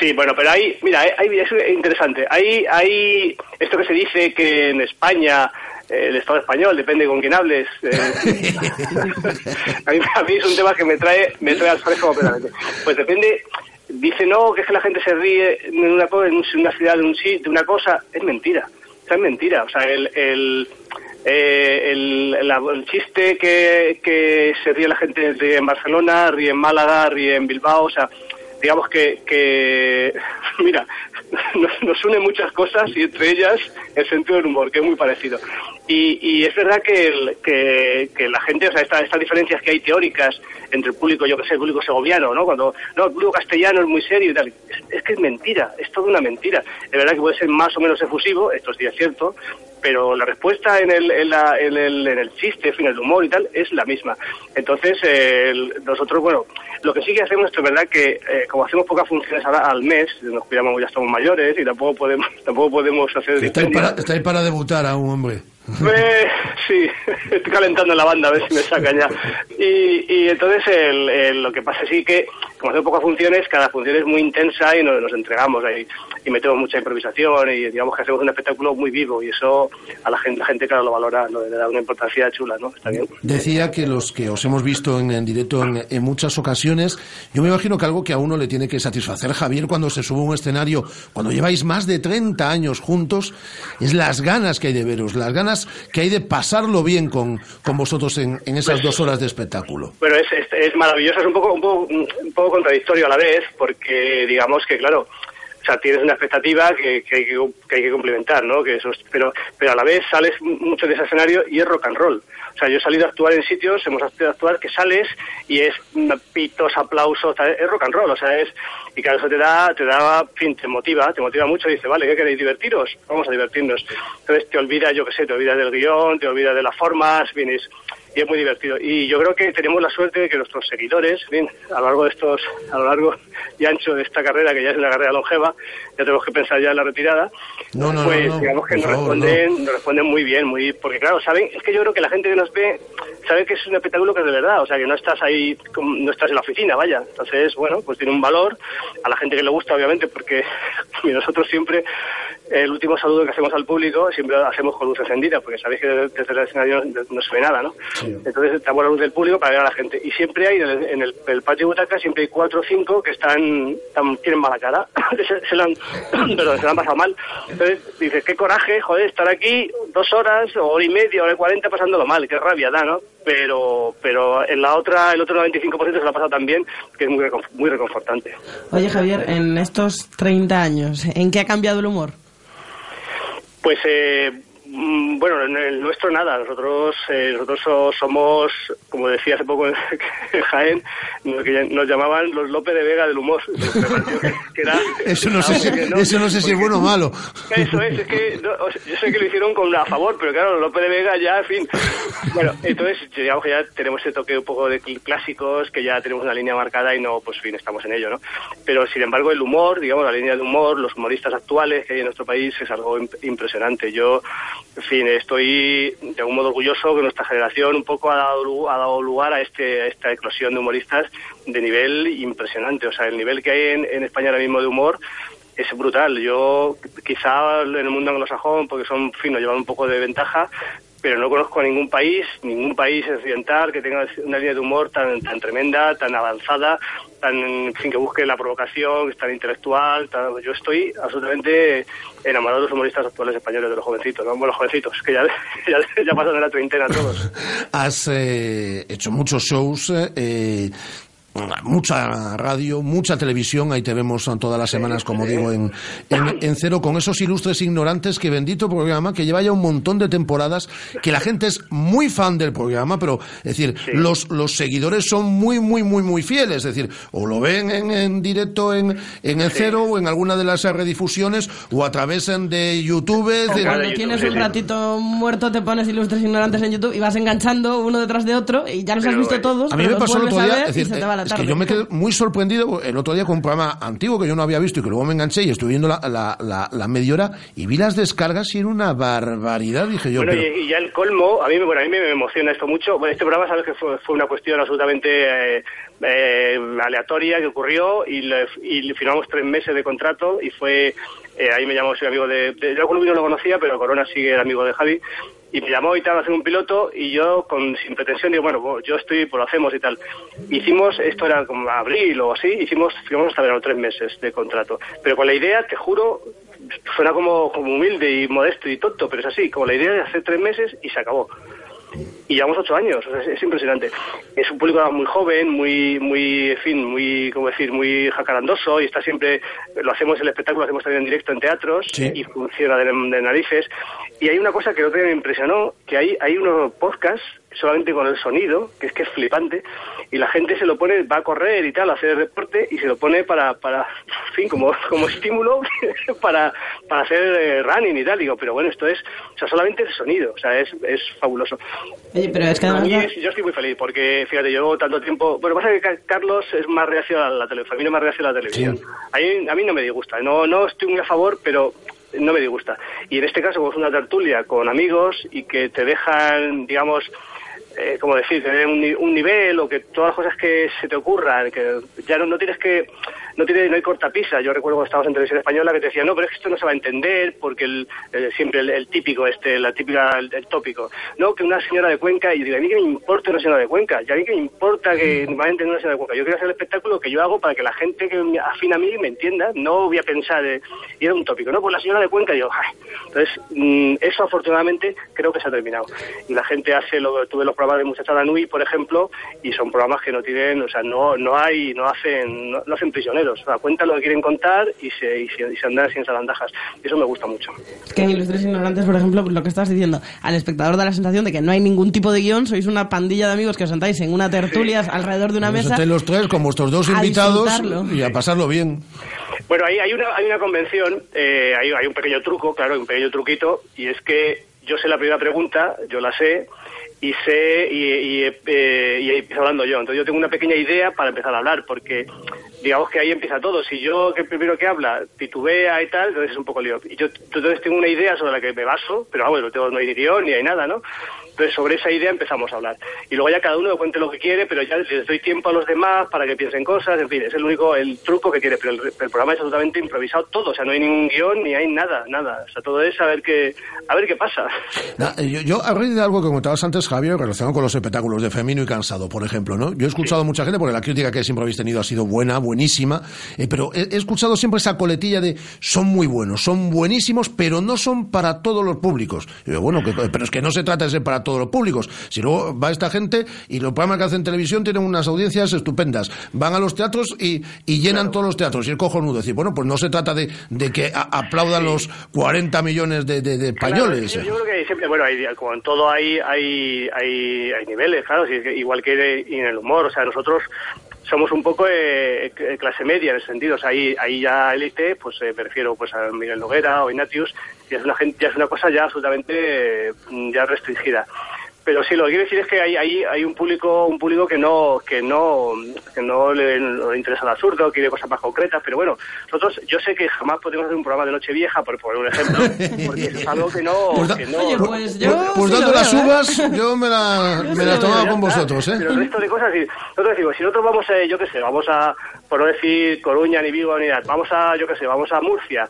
Speaker 27: Sí, bueno, pero hay, mira, hay, es interesante. Hay, hay esto que se dice que en España, eh, el Estado español, depende con quién hables. eh, a, mí, a mí es un tema que me trae, me trae al fresco completamente. Pues depende, dice no, que es que la gente se ríe en una, en un- en una ciudad de, un, de una cosa, es mentira. O sea, es mentira. O sea, el, el, eh, el, la- el chiste que, que se ríe la gente ríe en Barcelona, ríe en Málaga, ríe en Bilbao, o sea, digamos que, que mira, nos, nos une muchas cosas y entre ellas el sentido del humor, que es muy parecido. Y, y es verdad que, el- que, la gente, o sea, esta- estas diferencias que hay teóricas entre el público, yo que sé, el público segoviano, ¿no? Cuando, no, el público castellano es muy serio y tal. Es, es que es mentira, es toda una mentira. Es verdad que puede ser más o menos efusivo, esto sí es cierto, pero la respuesta en el, en, la- en el, en el chiste, en fin, el humor y tal, es la misma. Entonces, eh, nosotros, bueno, lo que sí que hacemos es verdad que, eh, como hacemos pocas funciones ahora al mes, nos cuidamos, ya estamos mayores y tampoco podemos, tampoco podemos hacer
Speaker 2: Estáis para, estáis para debutar a un hombre.
Speaker 27: Eh, sí, estoy calentando la banda a ver si me sacan ya. Y, y entonces el, el- lo que pasa sí que, como hacemos pocas funciones, cada función es muy intensa y nos, nos entregamos ahí y metemos mucha improvisación y digamos que hacemos un espectáculo muy vivo y eso a la gente, la gente claro lo valora, le da una importancia chula, ¿no? Está bien.
Speaker 2: Decía que los que os hemos visto en, en directo en, en muchas ocasiones, yo me imagino que algo que a uno le tiene que satisfacer, Javier, cuando se sube a un escenario, cuando lleváis más de 30 años juntos, es las ganas que hay de veros, las ganas que hay de pasarlo bien con, con vosotros en, en esas dos horas de espectáculo.
Speaker 27: Pero es, es, es maravilloso, es un poco, un, poco, un poco contradictorio a la vez, porque digamos que, claro, o sea, tienes una expectativa que, que hay, que, que ¿no? Que eso es- pero, pero a la vez sales mucho de ese escenario y es rock and roll. O sea, yo he salido a actuar en sitios, hemos salido a actuar que sales y es mm, pitos, aplausos, es rock and roll, o sea, es, y claro, eso te da, te da, fin, te motiva, te motiva mucho y dice, vale, ¿qué queréis? ¿Divertiros? Vamos a divertirnos. Entonces te olvidas, yo qué sé, te olvidas del guion, te olvidas de las formas, vienes, y es muy divertido. Y yo creo que tenemos la suerte de que nuestros seguidores, bien, a lo largo de estos, a lo largo y ancho de esta carrera, que ya es una carrera longeva, ya tenemos que pensar ya en la retirada,
Speaker 2: No, no,
Speaker 27: pues
Speaker 2: no,
Speaker 27: digamos que nos responden, nos responden muy bien, muy, porque claro, saben, es que yo creo que la gente que nos ve sabe que es un espectáculo que es de verdad, o sea, que no estás ahí, no estás en la oficina, vaya. Entonces, bueno, pues tiene un valor a la gente que le gusta, obviamente, porque nosotros siempre, el último saludo que hacemos al público, siempre lo hacemos con luz encendida, porque sabéis que desde el escenario no, se ve nada, ¿no? Entonces, damos la luz del público para ver a la gente. Y siempre hay, en el, en el, el patio de butaca, siempre hay cuatro o cinco que están, están- tienen mala cara, se, se la han, perdón, se la han pasado mal. Entonces, dices, qué coraje, joder, estar aquí dos horas, o hora y media, hora y cuarenta pasándolo mal, qué rabia da, ¿no? Pero, pero en la otra, el otro 95% se lo ha pasado tan bien, que es muy, muy reconfortante.
Speaker 6: Oye, Javier, en estos 30 años, ¿en qué ha cambiado el humor?
Speaker 27: Pues eh, bueno, en el nuestro nada. Nosotros eh, nosotros so- somos, como decía hace poco en Jaén, nos, que ya- nos llamaban los López de Vega del humor. Que- era-
Speaker 2: Eso no sé si,
Speaker 27: que no,
Speaker 2: eso no sé si es bueno o malo.
Speaker 27: Eso es, es que no, yo sé que lo hicieron con a favor, pero claro, López de Vega ya, en fin. Bueno, entonces digamos que ya tenemos ese toque un poco de cl- clásicos, que ya tenemos una línea marcada y no, pues fin, estamos en ello, ¿no? Pero sin embargo el humor, digamos, la línea de humor, los humoristas actuales que hay en nuestro país es algo imp- impresionante. Yo, en fin, estoy de algún modo orgulloso que nuestra generación un poco ha dado, ha dado lugar a, este, a esta eclosión de humoristas de nivel impresionante. O sea, el nivel que hay en, en España ahora mismo de humor es brutal. Yo, quizá en el mundo anglosajón, porque son, en llevan un poco de ventaja, pero no conozco a ningún país, ningún país occidental que tenga una línea de humor tan, tan tremenda, tan avanzada, tan, en fin, que busque la provocación, tan intelectual. tan- yo estoy absolutamente enamorado de los humoristas actuales españoles, de los jovencitos, ¿no? Bueno, jovencitos, que ya, ya, ya pasan de la treintena todos.
Speaker 2: Has eh, hecho muchos shows, eh, mucha radio, mucha televisión, ahí te vemos todas las semanas, como digo, en, en, en cero, con esos ilustres ignorantes, que bendito programa, que lleva ya un montón de temporadas, que la gente es muy fan del programa, pero, es decir, los, los seguidores son muy, muy, muy, muy fieles, es decir, o lo ven en, en directo en, en el cero, o en alguna de las redifusiones, o a través en- de YouTube. es decir,
Speaker 6: Cuando tienes un ratito muerto, te pones ilustres ignorantes en YouTube y vas enganchando uno detrás de otro y ya los has visto
Speaker 2: eh,
Speaker 6: todos.
Speaker 2: A mí me pasó el otro día, es, decir, es que yo me quedé muy sorprendido el otro día con un programa antiguo que yo no había visto y que luego me enganché y estuve viendo la, la, la, la media hora y vi las descargas y era una barbaridad, dije yo.
Speaker 27: Bueno,
Speaker 2: pero-
Speaker 27: y, y ya el colmo, a mí, me- bueno, a mí me emociona esto mucho. Bueno, este programa, sabes que fue, fue una cuestión absolutamente eh, eh, aleatoria que ocurrió y, le, y le firmamos tres meses de contrato y fue, eh, ahí me llamó, soy amigo de, de yo a Columbi no lo conocía, pero Corona sí que era amigo de Javi y me llamó y tal hacer un piloto y yo con sin pretensión digo bueno yo estoy pues lo hacemos y tal hicimos esto era como abril o así hicimos firmamos hasta verano tres meses de contrato. Pero con la idea te juro suena como, como humilde y modesto y tonto pero es así como la idea de hacer tres meses y se acabó y llevamos ocho años, o sea, es, es impresionante. Es un público muy joven, muy, muy, en fin, muy, como decir, muy jacarandoso y está siempre, lo hacemos el espectáculo, lo hacemos también en directo en teatros y funciona de, de narices. Y hay una cosa que el otro día me impresionó, que hay, hay unos podcasts solamente con el sonido, que es que es flipante, y la gente se lo pone, va a correr y tal, a hacer deporte, y se lo pone para, para en fin, como, como estímulo para, para hacer eh, running y tal. Digo, pero bueno, esto es, o sea, solamente el sonido, o sea, es, es fabuloso.
Speaker 6: Oye, pero es que
Speaker 27: A mí es- yo estoy muy feliz porque, fíjate, llevo tanto tiempo... Bueno, pasa que Ca- Carlos es más reacio a la televisión, a mí no es más reacio a la televisión. A, mí, a mí no me disgusta, no, no estoy muy a favor, pero no me disgusta. Y en este caso, como es una tertulia con amigos y que te dejan, digamos, eh, como decir, tener un, un nivel o que todas las cosas que se te ocurran, que ya no, no tienes que, no tienes, no hay cortapisa. Yo recuerdo cuando estábamos en televisión española que te decían, no, pero es que esto no se va a entender porque el, el- siempre el, el típico, este, la típica, el, el tópico. No, que una señora de Cuenca, y digo, a mí que me importa una señora de Cuenca, y a mí que me importa que me va a entender una señora de Cuenca. Yo quiero hacer el espectáculo que yo hago para que la gente que me afina a mí me entienda, no voy a pensar, eh, y era un tópico, ¿no? Pues la señora de Cuenca, y yo, ay. Entonces, mm, eso afortunadamente creo que se ha terminado. Y la gente hace, lo, tuve los programas de Muchachada Nui, por ejemplo, y son programas que no tienen, o sea, no, no hay, no hacen, no, no hacen prisioneros primeros. O sea, cuentan lo que quieren contar y se, y se, y se andan sin zarandajas. Y eso me gusta mucho.
Speaker 6: Es que en Ilustres Ignorantes, por ejemplo, lo que estás diciendo, al espectador da la sensación de que no hay ningún tipo de guion, sois una pandilla de amigos que os sentáis en una tertulia alrededor de una
Speaker 2: Os
Speaker 6: mesa.
Speaker 2: los tres con vuestros dos invitados y a pasarlo bien.
Speaker 27: Bueno, ahí hay una, hay una convención, eh, hay, hay un pequeño truco, claro, un pequeño truquito, y es que yo sé la primera pregunta, yo la sé, y sé, y, y, eh, y empiezo hablando yo. Entonces yo tengo una pequeña idea para empezar a hablar, porque digamos que ahí empieza todo. Si yo, que el primero que habla, titubea y tal, entonces es un poco lío. Y yo entonces tengo una idea sobre la que me baso, pero vamos, no, tengo, no hay guion ni hay nada, ¿no? Entonces sobre esa idea empezamos a hablar. Y luego ya cada uno cuente lo que quiere, pero ya les doy tiempo a los demás para que piensen cosas, en fin, es el único, el truco que tiene, pero el, el programa es absolutamente improvisado todo, o sea, no hay ningún guion ni hay nada, nada. O sea, todo es a ver qué, a ver qué pasa.
Speaker 2: Eh, yo, yo, a raíz de algo que comentabas antes, Javier, relacionado con los espectáculos de Femino y Cansado, por ejemplo, ¿no? Yo he escuchado a mucha gente, porque la crítica que siempre habéis tenido ha sido buena, buenísima, eh, pero he, he escuchado siempre esa coletilla de son muy buenos, son buenísimos, pero no son para todos los públicos. Y yo, bueno, que- pero es que no se trata de ser para todos los públicos. Si luego va esta gente y los programas que hacen en televisión tienen unas audiencias estupendas. Van a los teatros y, y llenan todos los teatros. Y es cojonudo decir, bueno, pues no se trata de, de que a- aplaudan los 40 millones de, de- de españoles.
Speaker 27: Claro, yo, yo creo que siempre, bueno, hay, como en todo hay, hay, hay, hay niveles, claro, igual que en el humor, o sea, nosotros somos un poco eh, eh, clase media en ese sentido, o sea, ahí, ahí ya élite, pues eh, me refiero pues a Miguel Noguera o Ignatius, ya es una gente, ya es una cosa ya absolutamente eh, ya restringida. Pero sí, lo que quiero decir es que hay, hay, hay un público un público que no que no que no le, no le interesa el absurdo, quiere cosas más concretas, pero bueno, nosotros yo sé que jamás podemos hacer un programa de Nochevieja, por poner un ejemplo, porque eso es algo que no...
Speaker 2: Pues
Speaker 27: que no
Speaker 6: Oye, pues yo
Speaker 2: Pues
Speaker 6: sí
Speaker 2: dando
Speaker 6: lo
Speaker 2: las
Speaker 6: ¿eh?
Speaker 2: uvas, yo me la, me la tomaba con vosotros, ¿eh?
Speaker 27: Pero el resto de cosas, sí. nosotros decimos, si nosotros vamos, eh, yo qué sé, vamos a, por no decir Coruña, ni Vigo, ni nada, vamos a, yo qué sé, vamos a Murcia,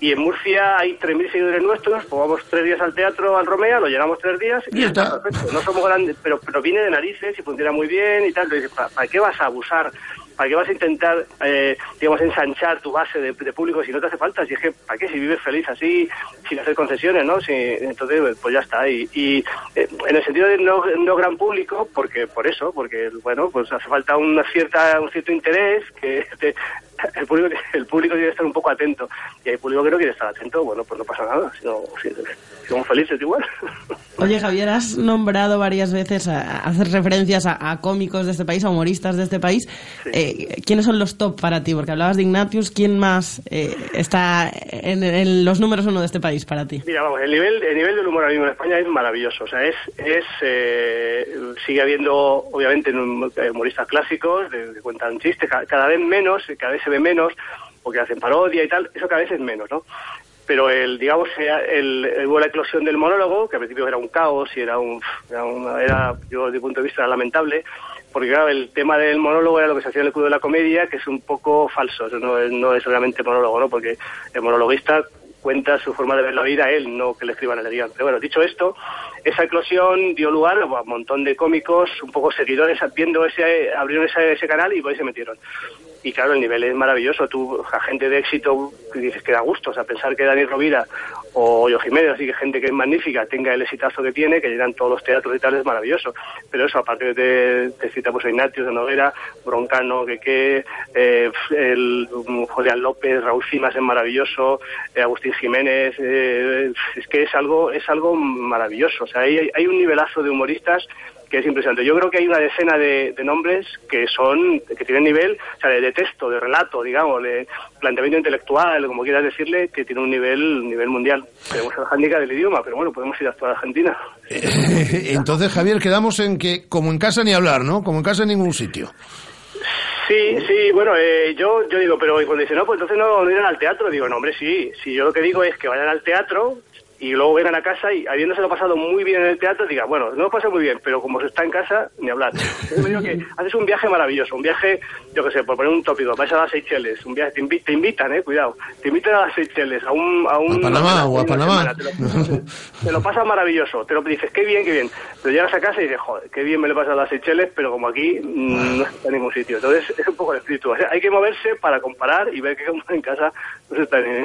Speaker 27: y en Murcia hay 3.000 seguidores nuestros, pues vamos tres días al teatro, al Romea, lo llenamos tres días, y ya está, perfecto. No somos grandes, pero, pero viene de narices y funciona muy bien y tal, entonces, ¿para, para qué vas a abusar? ¿Para qué vas a intentar, eh, digamos, ensanchar tu base de, de público si no te hace falta? Si es que, ¿para qué? Si vives feliz así, sin hacer concesiones, ¿no? Si, entonces, pues ya está. Y, y eh, en el sentido de no, no gran público, porque por eso, porque, bueno, pues hace falta una cierta, un cierto interés que te- el público, el público tiene que estar un poco atento. Y hay público que no quiere estar atento, bueno, pues no pasa nada. Si, no- si- si somos felices igual.
Speaker 6: Oye, Javier, has nombrado varias veces, hacer referencias a, a cómicos de este país, a humoristas de este país. Eh, ¿Quiénes son los top para ti? Porque hablabas de Ignatius, ¿quién más eh, está en, en los números uno de este país para ti?
Speaker 27: Mira, vamos, el nivel, el nivel del humor ahora mismo en España es maravilloso. O sea, es, es eh, sigue habiendo, obviamente, eh, humoristas clásicos de- que cuentan chistes, ca- cada vez menos, cada vez se ve menos, porque hacen parodia y tal, eso cada vez es menos, ¿no? Pero el, digamos, el, hubo la eclosión del monólogo, que al principio era un caos y era un, era, una- era, yo, desde mi punto de vista, era lamentable, porque claro, el tema del monólogo era lo que se hacía en el club de la comedia, que es un poco falso, eso no no es realmente monólogo, ¿no? Porque el monologuista cuenta su forma de ver la vida él, no que le escriban el guion. Pero bueno, dicho esto, esa eclosión dio lugar a un montón de cómicos, un poco seguidores, viendo ese, abrieron ese canal y por ahí se metieron. Y claro, el nivel es maravilloso. Tú, gente de éxito, que dices que da gusto. O sea, pensar que Dani Rovira o Yo Jiménez, así que gente que es magnífica, tenga el exitazo que tiene, que llenan todos los teatros y tal, es maravilloso. Pero eso, aparte de, te cita pues Ignatius de Noguera, Broncano, Queque, eh, el um, Julián López, Raúl Cimas es maravilloso, eh, Agustín Jiménez, eh, es que es algo, es algo maravilloso. O sea, hay, hay un nivelazo de humoristas que es impresionante. Yo creo que hay una decena de, de nombres que son, que tienen nivel, o sea, de, de texto, de relato, digamos, de planteamiento intelectual, como quieras decirle, que tiene un nivel, nivel mundial. Tenemos el handicap del idioma, pero bueno, podemos ir a actuar a Argentina.
Speaker 2: Entonces, Javier, quedamos en que como en casa ni hablar, ¿no? Como en casa en ningún sitio.
Speaker 27: Sí, sí, bueno, eh, yo, yo digo, pero cuando dice, no, pues entonces no, no irán al teatro, digo, no, hombre, sí, sí, yo lo que digo es que vayan al teatro y luego vengan a casa y habiéndoselo pasado muy bien en el teatro, diga, bueno, no lo pasé muy bien, pero como se está en casa, ni hablar. Yo me digo que haces un viaje maravilloso, un viaje, yo qué sé, por poner un tópico, vais a las Seychelles, un viaje, te, invi- te invitan, eh, cuidado, te invitan a las Seychelles, a un... A, un,
Speaker 2: A Panamá o a Panamá.
Speaker 27: semana, te lo- te lo pasas maravilloso, te lo dices, qué bien, qué bien. Pero llegas a casa y dices, joder, qué bien me lo he pasado a las Seychelles, pero como aquí mm, no está en ningún sitio. Entonces es un poco el espíritu. O sea, hay que moverse para comparar y ver que como en casa no se está en,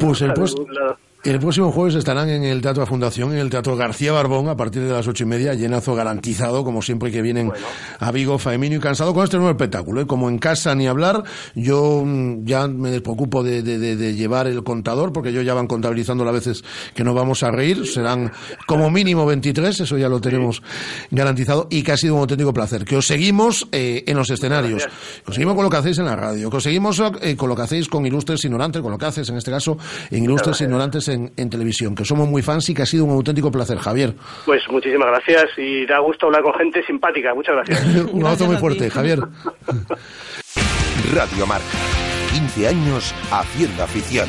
Speaker 2: Pues el,
Speaker 27: en
Speaker 2: prox-
Speaker 27: ningún lado.
Speaker 2: El próximo jueves estarán en el Teatro de Fundación, en el Teatro García Barbón, a partir de las ocho y media, llenazo garantizado, como siempre que vienen a Vigo, Faemino y Cansado, con este nuevo espectáculo. ¿eh? Como en casa ni hablar, yo mm, ya me despreocupo de, de, de, de llevar el contador, porque yo ya van contabilizando las veces que nos vamos a reír. Serán como mínimo 23, eso ya lo tenemos garantizado, y que ha sido un auténtico placer. Que os seguimos eh, en los escenarios, que os seguimos con lo que hacéis en la radio, que os seguimos eh, con lo que hacéis con Ilustres Ignorantes, con lo que haces en este caso en Ilustres Ignorantes en, en, televisión, que somos muy fans y que ha sido un auténtico placer, Javier.
Speaker 27: Pues muchísimas gracias y da gusto hablar con gente simpática. Muchas gracias.
Speaker 2: un abrazo muy fuerte, Javier.
Speaker 1: Radio Marca. 15 años haciendo afición.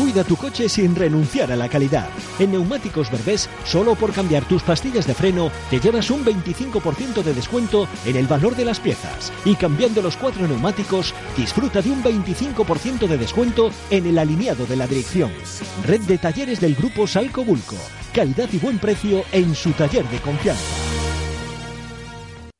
Speaker 4: Cuida tu coche sin renunciar a la calidad. En Neumáticos Berbés, solo por cambiar tus pastillas de freno, te llevas un 25% de descuento en el valor de las piezas. Y cambiando los cuatro neumáticos, disfruta de un 25% de descuento en el alineado de la dirección. Red de talleres del grupo Salco Bulco. Calidad y buen precio en su taller de confianza.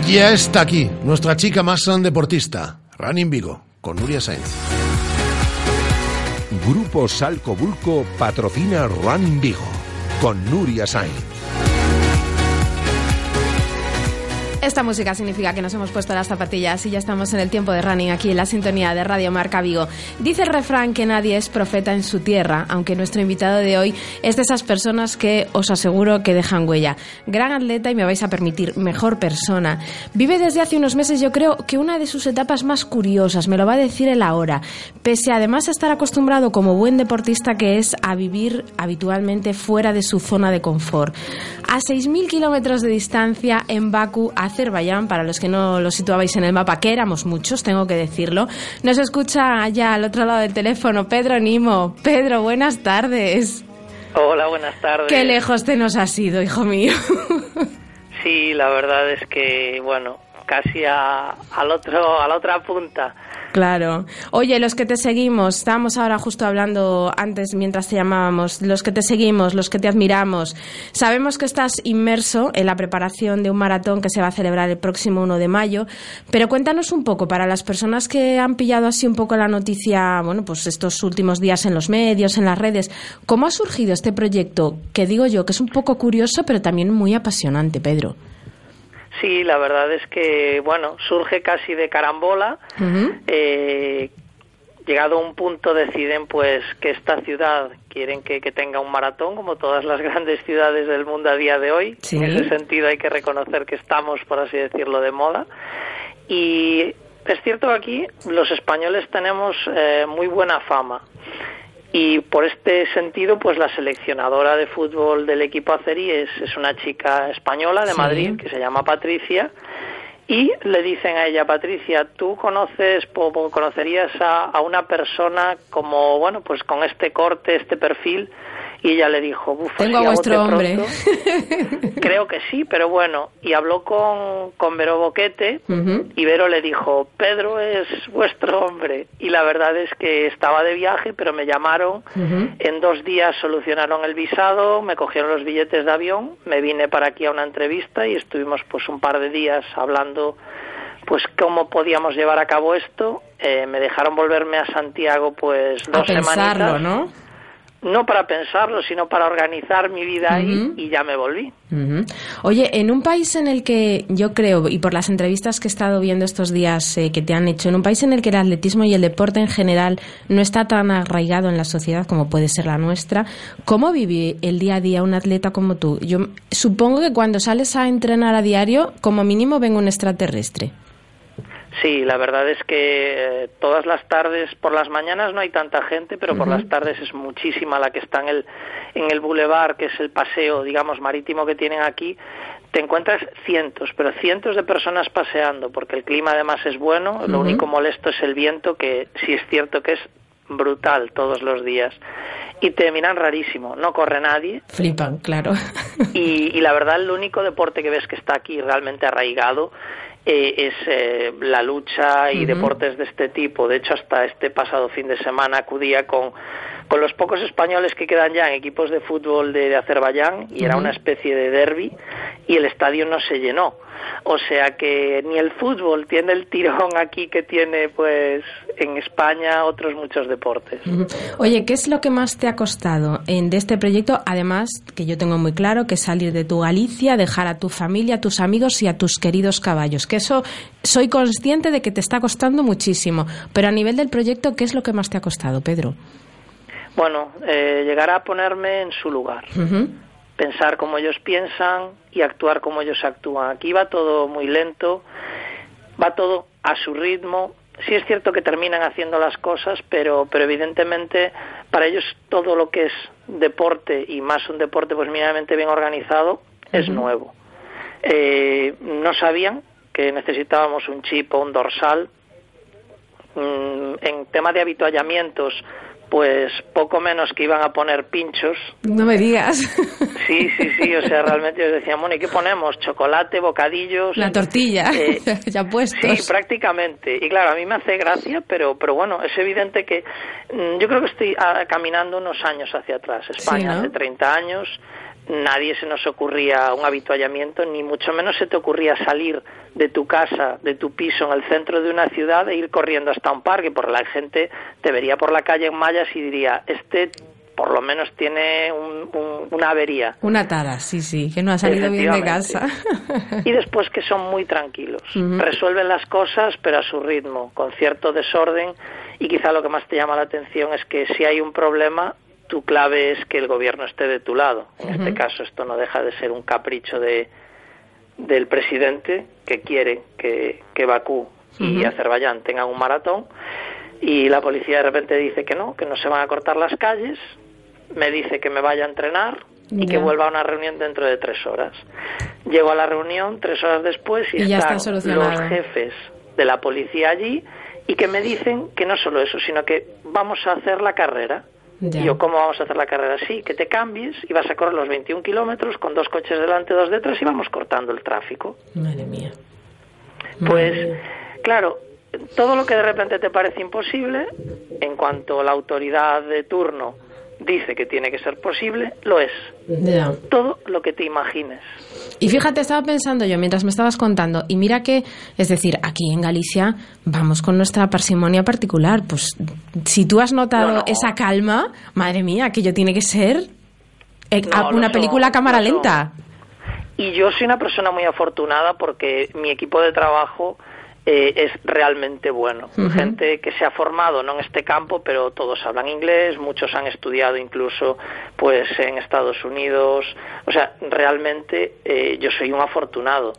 Speaker 2: Ya está aquí nuestra chica más deportista, Running Vigo, con Nuria Sainz.
Speaker 1: Grupo Salco Bulco patrocina Running Vigo con Nuria Sainz.
Speaker 31: Esta música significa que nos hemos puesto las zapatillas y ya estamos en el tiempo de running aquí en la sintonía de Radio Marca Vigo. Dice el refrán que nadie es profeta en su tierra, aunque nuestro invitado de hoy es de esas personas que os aseguro que dejan huella. Gran atleta y me vais a permitir, mejor persona. Vive desde hace unos meses, yo creo que una de sus etapas más curiosas, me lo va a decir él ahora. Pese a además estar acostumbrado como buen deportista que es a vivir habitualmente fuera de su zona de confort. A 6.000 kilómetros de distancia en Bakú, Azerbaiyán, para los que no lo situabais en el mapa, que éramos muchos, tengo que decirlo. Nos escucha allá al otro lado del teléfono Pedro Nimo. Pedro, buenas tardes.
Speaker 32: Hola, buenas tardes.
Speaker 31: Qué lejos te nos has ido, hijo mío.
Speaker 32: Sí, la verdad es que, bueno, casi a, al otro, a la otra punta.
Speaker 31: Claro. Oye, los que te seguimos, estábamos ahora justo hablando antes mientras te llamábamos, los que te seguimos, los que te admiramos, sabemos que estás inmerso en la preparación de un maratón que se va a celebrar el próximo 1 de mayo, pero cuéntanos un poco para las personas que han pillado así un poco la noticia, bueno, pues estos últimos días en los medios, en las redes, ¿cómo ha surgido este proyecto? Que digo yo, que es un poco curioso, pero también muy apasionante, Pedro.
Speaker 32: Sí, la verdad es que, bueno, surge casi de carambola. eh, llegado a un punto deciden pues que esta ciudad quieren que, que tenga un maratón como todas las grandes ciudades del mundo a día de hoy.
Speaker 31: Sí.
Speaker 32: En ese sentido hay que reconocer que estamos, por así decirlo, de moda. Y es cierto que aquí los españoles tenemos eh, muy buena fama. Y por este sentido, pues la seleccionadora de fútbol del equipo Aceri es, es una chica española de
Speaker 33: Sí.
Speaker 32: Madrid que se llama Patricia. Y le dicen a ella, Patricia, ¿tú conoces, conocerías a, a una persona como, bueno, pues con este corte, este perfil? Y ella le dijo, "Buf,
Speaker 31: Tengo a vuestro hombre.
Speaker 32: pronto". Creo que sí, pero bueno. Y habló con, con Vero Boquete y Vero le dijo, Pedro es vuestro hombre. Y la verdad es que estaba de viaje, pero me llamaron. En dos días solucionaron el visado, me cogieron los billetes de avión, me vine para aquí a una entrevista y estuvimos pues un par de días hablando pues cómo podíamos llevar a cabo esto. Eh, me dejaron volverme a Santiago pues
Speaker 31: A
Speaker 32: dos
Speaker 31: pensarlo,
Speaker 32: semanitas.
Speaker 31: ¿no?
Speaker 32: No para pensarlo, sino para organizar mi vida ahí y ya me volví.
Speaker 31: Oye, en un país en el que yo creo, y por las entrevistas que he estado viendo estos días eh, que te han hecho, en un país en el que el atletismo y el deporte en general no está tan arraigado en la sociedad como puede ser la nuestra, ¿cómo vive el día a día un atleta como tú? Yo supongo que cuando sales a entrenar a diario, como mínimo ven un extraterrestre.
Speaker 32: Sí, la verdad es que eh, todas las tardes, por las mañanas no hay tanta gente, pero por las tardes es muchísima la que está en el, en el bulevar, que es el paseo, digamos, marítimo que tienen aquí. Te encuentras cientos, pero cientos de personas paseando, porque el clima además es bueno, lo único molesto es el viento, que sí es cierto que es brutal todos los días. Y te miran rarísimo, no corre nadie,
Speaker 31: Flipan, claro.
Speaker 32: y, y la verdad, el único deporte que ves que está aquí realmente arraigado eh, es eh, la lucha y deportes de este tipo. De hecho, hasta este pasado fin de semana acudía con, con los pocos españoles que quedan ya en equipos de fútbol de, de Azerbaiyán y era una especie de derby y el estadio no se llenó. O sea que ni el fútbol tiene el tirón aquí que tiene pues en España otros muchos deportes.
Speaker 31: Oye, ¿qué es lo que más te ha costado en, de este proyecto? Además, que yo tengo muy claro que salir de tu Galicia, dejar a tu familia, a tus amigos y a tus queridos caballos. Que eso soy consciente de que te está costando muchísimo. Pero a nivel del proyecto, ¿qué es lo que más te ha costado, Pedro?
Speaker 32: Bueno, eh, llegar a ponerme en su lugar. Pensar como ellos piensan y actuar como ellos actúan. Aquí va todo muy lento, va todo a su ritmo. Sí es cierto que terminan haciendo las cosas, pero, pero evidentemente para ellos todo lo que es deporte y más un deporte pues mínimamente bien organizado es nuevo. Eh, no sabían que necesitábamos un chip o un dorsal. Mm, en tema de habituallamientos, pues poco menos que iban a poner pinchos,
Speaker 31: No me digas.
Speaker 32: Sí, sí, sí, o sea, realmente ellos decían, bueno, ¿y qué ponemos? Chocolate, bocadillos.
Speaker 31: La tortilla,
Speaker 32: Eh,
Speaker 31: ya puestos.
Speaker 32: Sí, prácticamente. Y claro, a mí me hace gracia, pero, pero bueno, es evidente que mm, yo creo que estoy ah, caminando unos años hacia atrás. España
Speaker 31: ¿no?
Speaker 32: hace 30 años, nadie se nos ocurría un habituallamiento, ni mucho menos se te ocurría salir de tu casa, de tu piso en el centro de una ciudad e ir corriendo hasta un parque, porque la gente te vería por la calle en mallas y diría, este por lo menos tiene un- un- una avería.
Speaker 31: Una tara, sí, sí, que no ha salido bien de casa.
Speaker 32: y después que son muy tranquilos. Resuelven las cosas, pero a su ritmo, con cierto desorden. Y quizá lo que más te llama la atención es que si hay un problema, tu clave es que el gobierno esté de tu lado. En este caso, esto no deja de ser un capricho de, del presidente que quiere que, que Bakú y. Azerbaiyán tengan un maratón. Y la policía de repente dice que no, que no se van a cortar las calles. Me dice que me vaya a entrenar y que vuelva a una reunión dentro de tres horas. Llego a la reunión tres horas después y,
Speaker 31: Y está
Speaker 32: están los jefes de la policía allí y que me dicen que no solo eso, sino que vamos a hacer la carrera.
Speaker 31: Ya.
Speaker 32: Y yo, ¿cómo vamos a hacer la carrera? Sí, que te cambies y vas a correr los 21 kilómetros con dos coches delante, dos detrás y vamos cortando el tráfico.
Speaker 31: Madre mía.
Speaker 32: Pues, claro, todo lo que de repente te parece imposible, en cuanto la autoridad de turno dice que tiene que ser posible, lo es. Todo lo que te imagines.
Speaker 31: Y fíjate, estaba pensando yo mientras me estabas contando, y mira que, es decir, aquí en Galicia vamos con nuestra parsimonia particular. Pues si tú has notado
Speaker 32: No, no.
Speaker 31: esa calma, madre mía, que yo tiene que ser eh,
Speaker 32: No,
Speaker 31: una película a cámara lenta.
Speaker 32: Y yo soy una persona muy afortunada porque mi equipo de trabajo eh, es realmente bueno. Gente que se ha formado no en este campo, pero todos hablan inglés, muchos han estudiado incluso pues en Estados Unidos. O sea, realmente eh, yo soy un afortunado.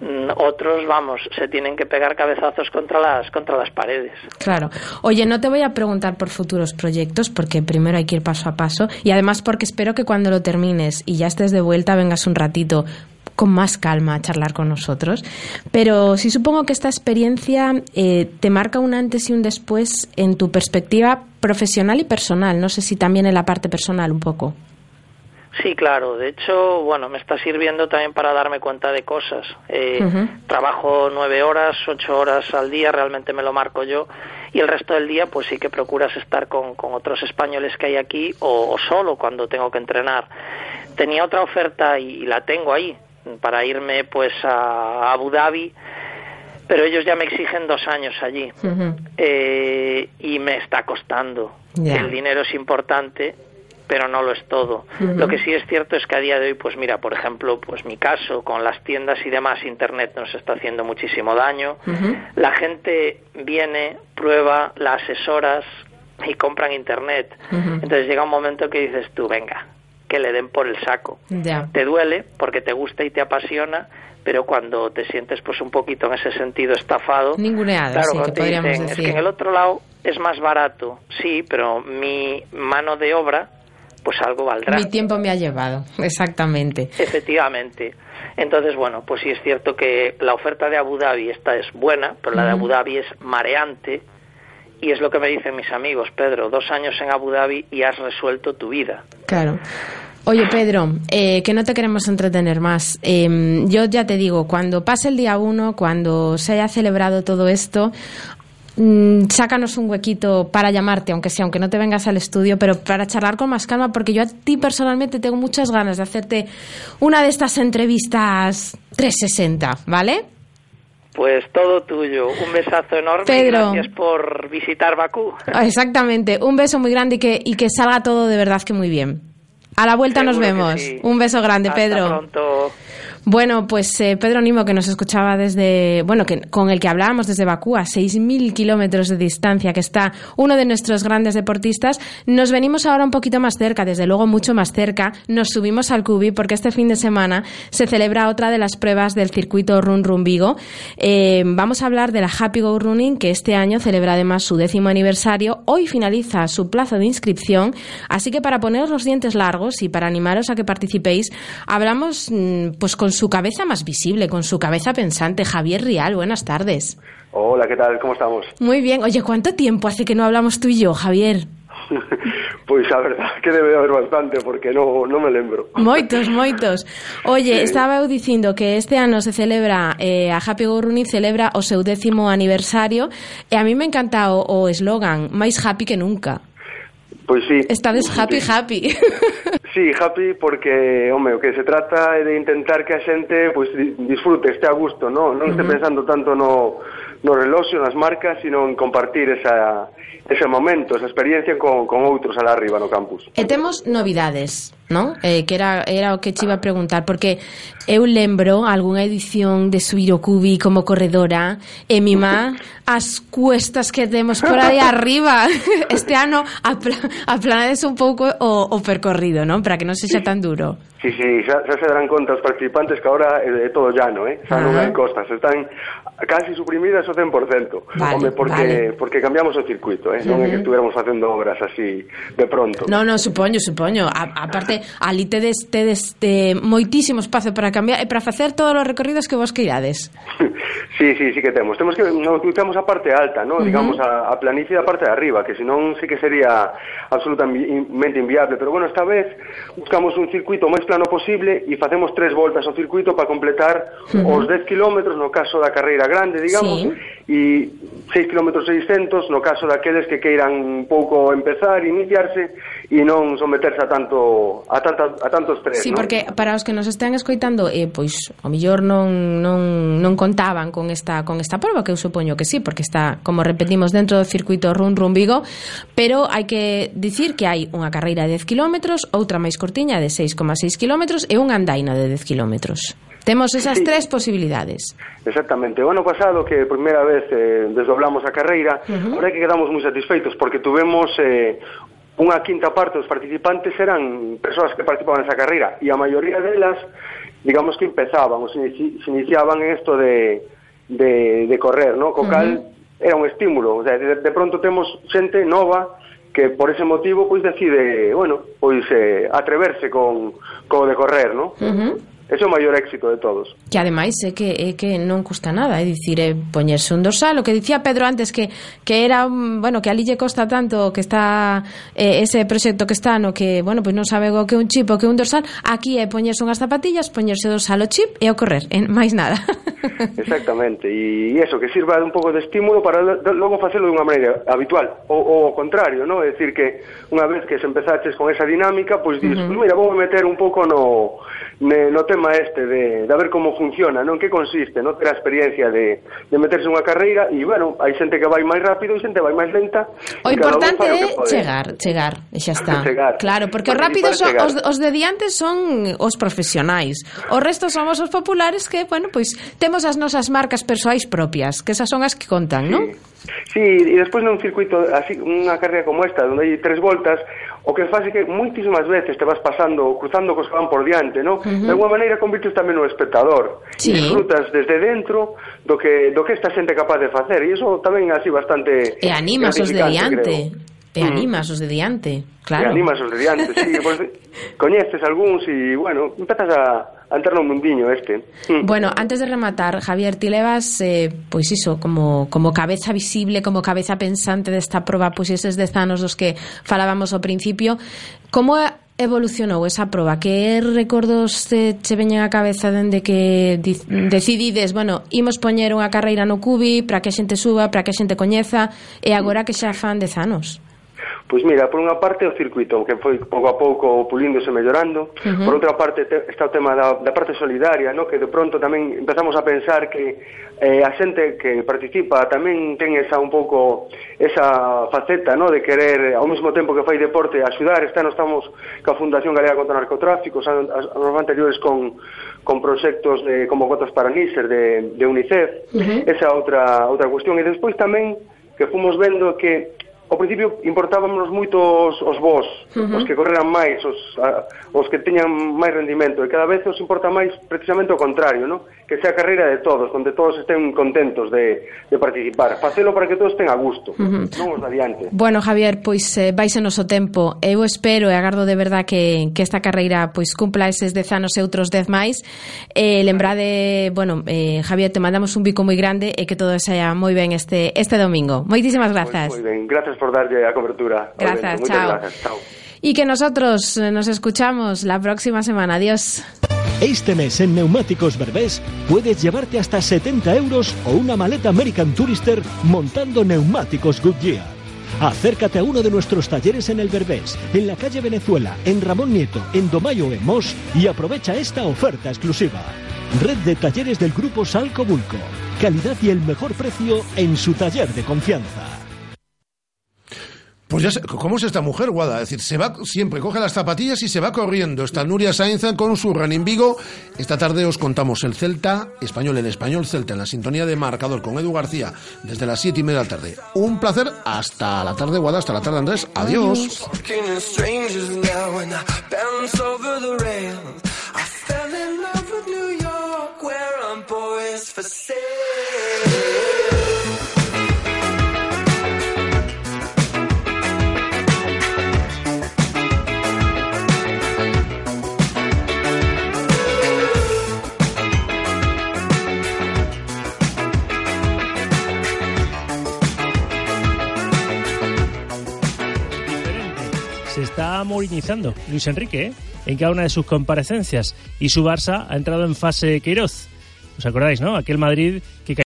Speaker 32: Mm, otros, vamos, se tienen que pegar cabezazos contra las contra las paredes.
Speaker 31: Claro. Oye, no te voy a preguntar por futuros proyectos porque primero hay que ir paso a paso y además porque espero que cuando lo termines y ya estés de vuelta vengas un ratito con más calma a charlar con nosotros. Pero sí supongo que esta experiencia eh, te marca un antes y un después en tu perspectiva profesional y personal. No sé si también en la parte personal un poco.
Speaker 32: Sí, claro. De hecho, bueno, me está sirviendo también para darme cuenta de cosas. Eh, trabajo nueve horas, ocho horas al día, realmente me lo marco yo. Y el resto del día, pues sí que procuras estar con, con otros españoles que hay aquí o, o, solo cuando tengo que entrenar. Tenía otra oferta y la tengo ahí para irme pues a Abu Dhabi pero ellos ya me exigen dos años allí eh, y me está costando. El dinero es importante pero no lo es todo. Lo que sí es cierto es que a día de hoy pues mira por ejemplo pues mi caso con las tiendas y demás internet nos está haciendo muchísimo daño. La gente viene prueba la asesoras y compran internet. Entonces llega un momento que dices tú venga que le den por el saco. Te duele porque te gusta y te apasiona, pero cuando te sientes pues un poquito en ese sentido estafado,
Speaker 31: Ninguneado,
Speaker 32: claro,
Speaker 31: sí,
Speaker 32: dicen,
Speaker 31: decir.
Speaker 32: es que en el otro lado es más barato, sí, pero mi mano de obra pues algo valdrá.
Speaker 31: Mi tiempo me ha llevado, exactamente.
Speaker 32: Efectivamente. Entonces, bueno, pues sí es cierto que la oferta de Abu Dhabi esta es buena, pero la de Abu Dhabi es mareante y es lo que me dicen mis amigos, Pedro, dos años en Abu Dhabi y has resuelto tu vida.
Speaker 31: Claro. Oye, Pedro, eh, que no te queremos entretener más. Eh, yo ya te digo, cuando pase el día uno, cuando se haya celebrado todo esto, mmm, sácanos un huequito para llamarte, aunque sea, aunque no te vengas al estudio, pero para charlar con más calma, porque yo a ti personalmente tengo muchas ganas de hacerte una de estas entrevistas 360, ¿vale?
Speaker 32: Pues todo tuyo. Un besazo enorme
Speaker 31: Pedro.
Speaker 32: y gracias por visitar Bakú.
Speaker 31: Exactamente. Un beso muy grande y que, y que salga todo de verdad que muy bien. A la vuelta nos
Speaker 32: Seguro
Speaker 31: vemos.
Speaker 32: sí.
Speaker 31: Un beso grande,
Speaker 32: Hasta
Speaker 31: Pedro.
Speaker 32: pronto.
Speaker 31: Bueno, pues eh, Pedro Nimo, que nos escuchaba desde, bueno, que, con el que hablábamos desde Bakú, a 6.000 kilómetros de distancia, que está uno de nuestros grandes deportistas, nos venimos ahora un poquito más cerca, desde luego mucho más cerca, nos subimos al Cubi porque este fin de semana se celebra otra de las pruebas del circuito Run Run Vigo. Eh, vamos a hablar de la Happy Go Running, que este año celebra además su décimo aniversario. Hoy finaliza su plazo de inscripción, así que para poneros los dientes largos y para animaros a que participéis, hablamos mm, pues con con su cabeza más visible, con su cabeza pensante. Javier Rial, buenas tardes.
Speaker 33: Hola, ¿qué tal? ¿Cómo estamos?
Speaker 31: Muy bien. Oye, ¿cuánto tiempo hace que no hablamos tú y yo, Javier?
Speaker 33: Pues la verdad que debe haber bastante porque no, no me lembro.
Speaker 31: Moitos, moitos. Oye, sí. estaba eu dicindo que este ano se celebra eh, a Happy Gouruni celebra o seu décimo aniversario e a mí me encanta o, o eslogan máis happy que nunca.
Speaker 33: Pois sí.
Speaker 31: Estades happy, happy.
Speaker 33: Sí, happy porque, home, o que se trata é de intentar que a xente pois, disfrute, este a gusto, non? Non este
Speaker 31: uh -huh.
Speaker 33: pensando tanto no, no reloxo, nas marcas, sino en compartir esa, ese momento, esa experiencia con, con outros alá arriba no campus.
Speaker 31: E temos novidades, non? Eh, que era, era o que te iba a preguntar, porque eu lembro algunha edición de Suiro Cubi como corredora e mi má as cuestas que temos por aí arriba. Este ano apla, aplanades un pouco o, o percorrido, non? Para que non sexa tan duro.
Speaker 33: Sí, sí, xa, xa se darán conta os participantes que agora é, eh, é todo llano, eh? xa non hai costas, están casi suprimidas o 100%,
Speaker 31: vale,
Speaker 33: home, porque,
Speaker 31: vale.
Speaker 33: porque cambiamos o circuito moito, eh? non é que estuviéramos facendo obras así de pronto.
Speaker 31: Non, non, supoño, supoño. A, aparte, ali tedes, tedes te, moitísimo espazo para cambiar e para facer todos os recorridos que vos queirades.
Speaker 33: sí, sí, sí que temos. Temos que utilizamos a parte alta, ¿no?
Speaker 31: Uh -huh.
Speaker 33: digamos, a, a planicie da parte de arriba, que senón sí que sería absolutamente inviable. Pero bueno, esta vez buscamos un circuito máis plano posible e facemos tres voltas ao circuito para completar
Speaker 34: uh -huh.
Speaker 33: os 10 kilómetros no caso da carreira grande, digamos,
Speaker 34: sí.
Speaker 33: e 6 kilómetros 600 no caso da que aqueles que queiran un pouco empezar, iniciarse e non someterse a tanto a tanta a tanto estrés,
Speaker 31: Sí,
Speaker 33: ¿no?
Speaker 31: porque para os que nos están escoitando, eh pois o mellor non non non contaban con esta con esta prova que eu supoño que sí, porque está, como repetimos, dentro do circuito Run Run Vigo, pero hai que dicir que hai unha carreira de 10 km, outra máis cortiña de 6,6 km e unha andaina de 10 km. Temos esas
Speaker 33: sí.
Speaker 31: tres posibilidades.
Speaker 33: Exactamente. O ano pasado, que primeira vez eh, desdoblamos a carreira,
Speaker 31: uh
Speaker 33: -huh. ahora que quedamos moi satisfeitos, porque tuvemos eh, unha quinta parte dos participantes eran persoas que participaban nesa carreira, e a maioría delas, digamos que empezaban, ou se, inici se iniciaban en esto de, de, de correr, ¿no? co cal uh -huh. era un estímulo. O sea, de, de pronto temos xente nova que por ese motivo pois decide, bueno, pois eh, atreverse con co de correr, ¿no?
Speaker 31: Uh -huh.
Speaker 33: Ese é o maior éxito de todos.
Speaker 31: Que ademais é que é que non custa nada, é dicir, é poñerse un dorsal, o que dicía Pedro antes que que era, bueno, que ali lle costa tanto que está eh, ese proxecto que está no que, bueno, pois non sabe o que un chip, o que un dorsal, aquí é poñerse unhas zapatillas, poñerse o dorsal o chip e o correr, en máis nada.
Speaker 33: Exactamente, e iso que sirva de un pouco de estímulo para logo facelo dunha maneira habitual ou, ou ao contrario, non? É dicir que unha vez que se empezaches con esa dinámica, pois dis,
Speaker 31: uh
Speaker 33: -huh. mira, vou meter un pouco no ne, no tema este de, de ver como funciona, non que consiste, non ter a experiencia de, de meterse unha carreira e, bueno, hai xente que vai máis rápido e xente vai máis lenta.
Speaker 31: O importante é chegar, chegar, e xa está.
Speaker 33: chegar.
Speaker 31: Claro, porque os rápidos, son,
Speaker 33: chegar.
Speaker 31: os, os de diante son os profesionais. O resto somos os populares que, bueno, pois temos as nosas marcas persoais propias, que esas son as que contan, sí. non?
Speaker 33: Sí, e despois nun circuito así, unha carreira como esta, onde hai tres voltas, o que faz é que moitísimas veces te vas pasando, cruzando cos que van por diante, no?
Speaker 31: Uh -huh.
Speaker 33: De alguma maneira convirtes tamén no espectador.
Speaker 31: Sí.
Speaker 33: Disfrutas desde dentro do que, do que esta xente capaz de facer. E iso tamén é así bastante...
Speaker 31: E animas os de diante.
Speaker 33: Creo.
Speaker 31: Te
Speaker 33: mm.
Speaker 31: animas os de diante, claro.
Speaker 33: Te animas os de diante, sí. Pues, coñeces algúns e, bueno, empezas a, Antes no mundiño este. Hmm.
Speaker 31: Bueno, antes de rematar, Javier, ti levas, eh, pois iso, como, como cabeza visible, como cabeza pensante desta proba, pois eses dez anos dos que falábamos ao principio, como evolucionou esa proba? Que recordos te, che veñen á cabeza dende que decidides, bueno, imos poñer unha carreira no Cubi para que a xente suba, para que a xente coñeza, e agora que xa fan dez anos?
Speaker 33: Pois mira, por unha parte o circuito que foi pouco a pouco pulíndose mellorando,
Speaker 31: uh -huh.
Speaker 33: por outra parte te, está o tema da, da parte solidaria, no? que de pronto tamén empezamos a pensar que eh, a xente que participa tamén ten esa un pouco esa faceta no? de querer ao mesmo tempo que fai deporte axudar, este ano estamos ca Fundación Galega contra o Narcotráfico, anos, anos anteriores con, con proxectos de convocatorias para NISER de, de UNICEF,
Speaker 31: uh -huh.
Speaker 33: esa outra outra cuestión e despois tamén que fomos vendo que ao principio importábamos moito os, os vos,
Speaker 31: uh -huh.
Speaker 33: os que correran máis, os, a, os que teñan máis rendimento, e cada vez os importa máis precisamente o contrario, no? que sea a carreira de todos, onde todos estén contentos de, de participar. Facelo para que todos estén a gusto,
Speaker 31: uh -huh.
Speaker 33: non os de adiante.
Speaker 31: Bueno, Javier, pois eh, vais en noso tempo. Eu espero e agardo de verdad que, que esta carreira pois cumpla eses dez anos e outros dez máis. Eh, lembrade, bueno, eh, Javier, te mandamos un bico moi grande e que todo saia moi ben este, este domingo. Moitísimas grazas.
Speaker 33: Pois, moi ben, grazas por darlle a cobertura.
Speaker 31: Gracias, chao.
Speaker 33: Gracias, chao.
Speaker 31: Y que nosotros nos escuchamos la próxima semana. Adiós.
Speaker 4: Este mes en Neumáticos Berbés puedes llevarte hasta 70 euros o una maleta American Tourister montando neumáticos Goodyear. Acércate a uno de nuestros talleres en el Berbés, en la calle Venezuela, en Ramón Nieto, en Domayo en Mos y aprovecha esta oferta exclusiva. Red de talleres del grupo Salco Bulco. Calidad y el mejor precio en su taller de confianza.
Speaker 2: Pues ya sé, ¿cómo es esta mujer, Guada? Es decir, se va, siempre coge las zapatillas y se va corriendo. Está Nuria Sainz con su Running Vigo. Esta tarde os contamos el Celta, español en español, Celta, en la sintonía de marcador con Edu García, desde las siete y media de la tarde. Un placer, hasta la tarde, Guada, hasta la tarde, Andrés. Adiós.
Speaker 34: Está morinizando Luis Enrique ¿eh? en cada una de sus comparecencias y su Barça ha entrado en fase Queiroz. ¿Os acordáis, no? Aquel Madrid que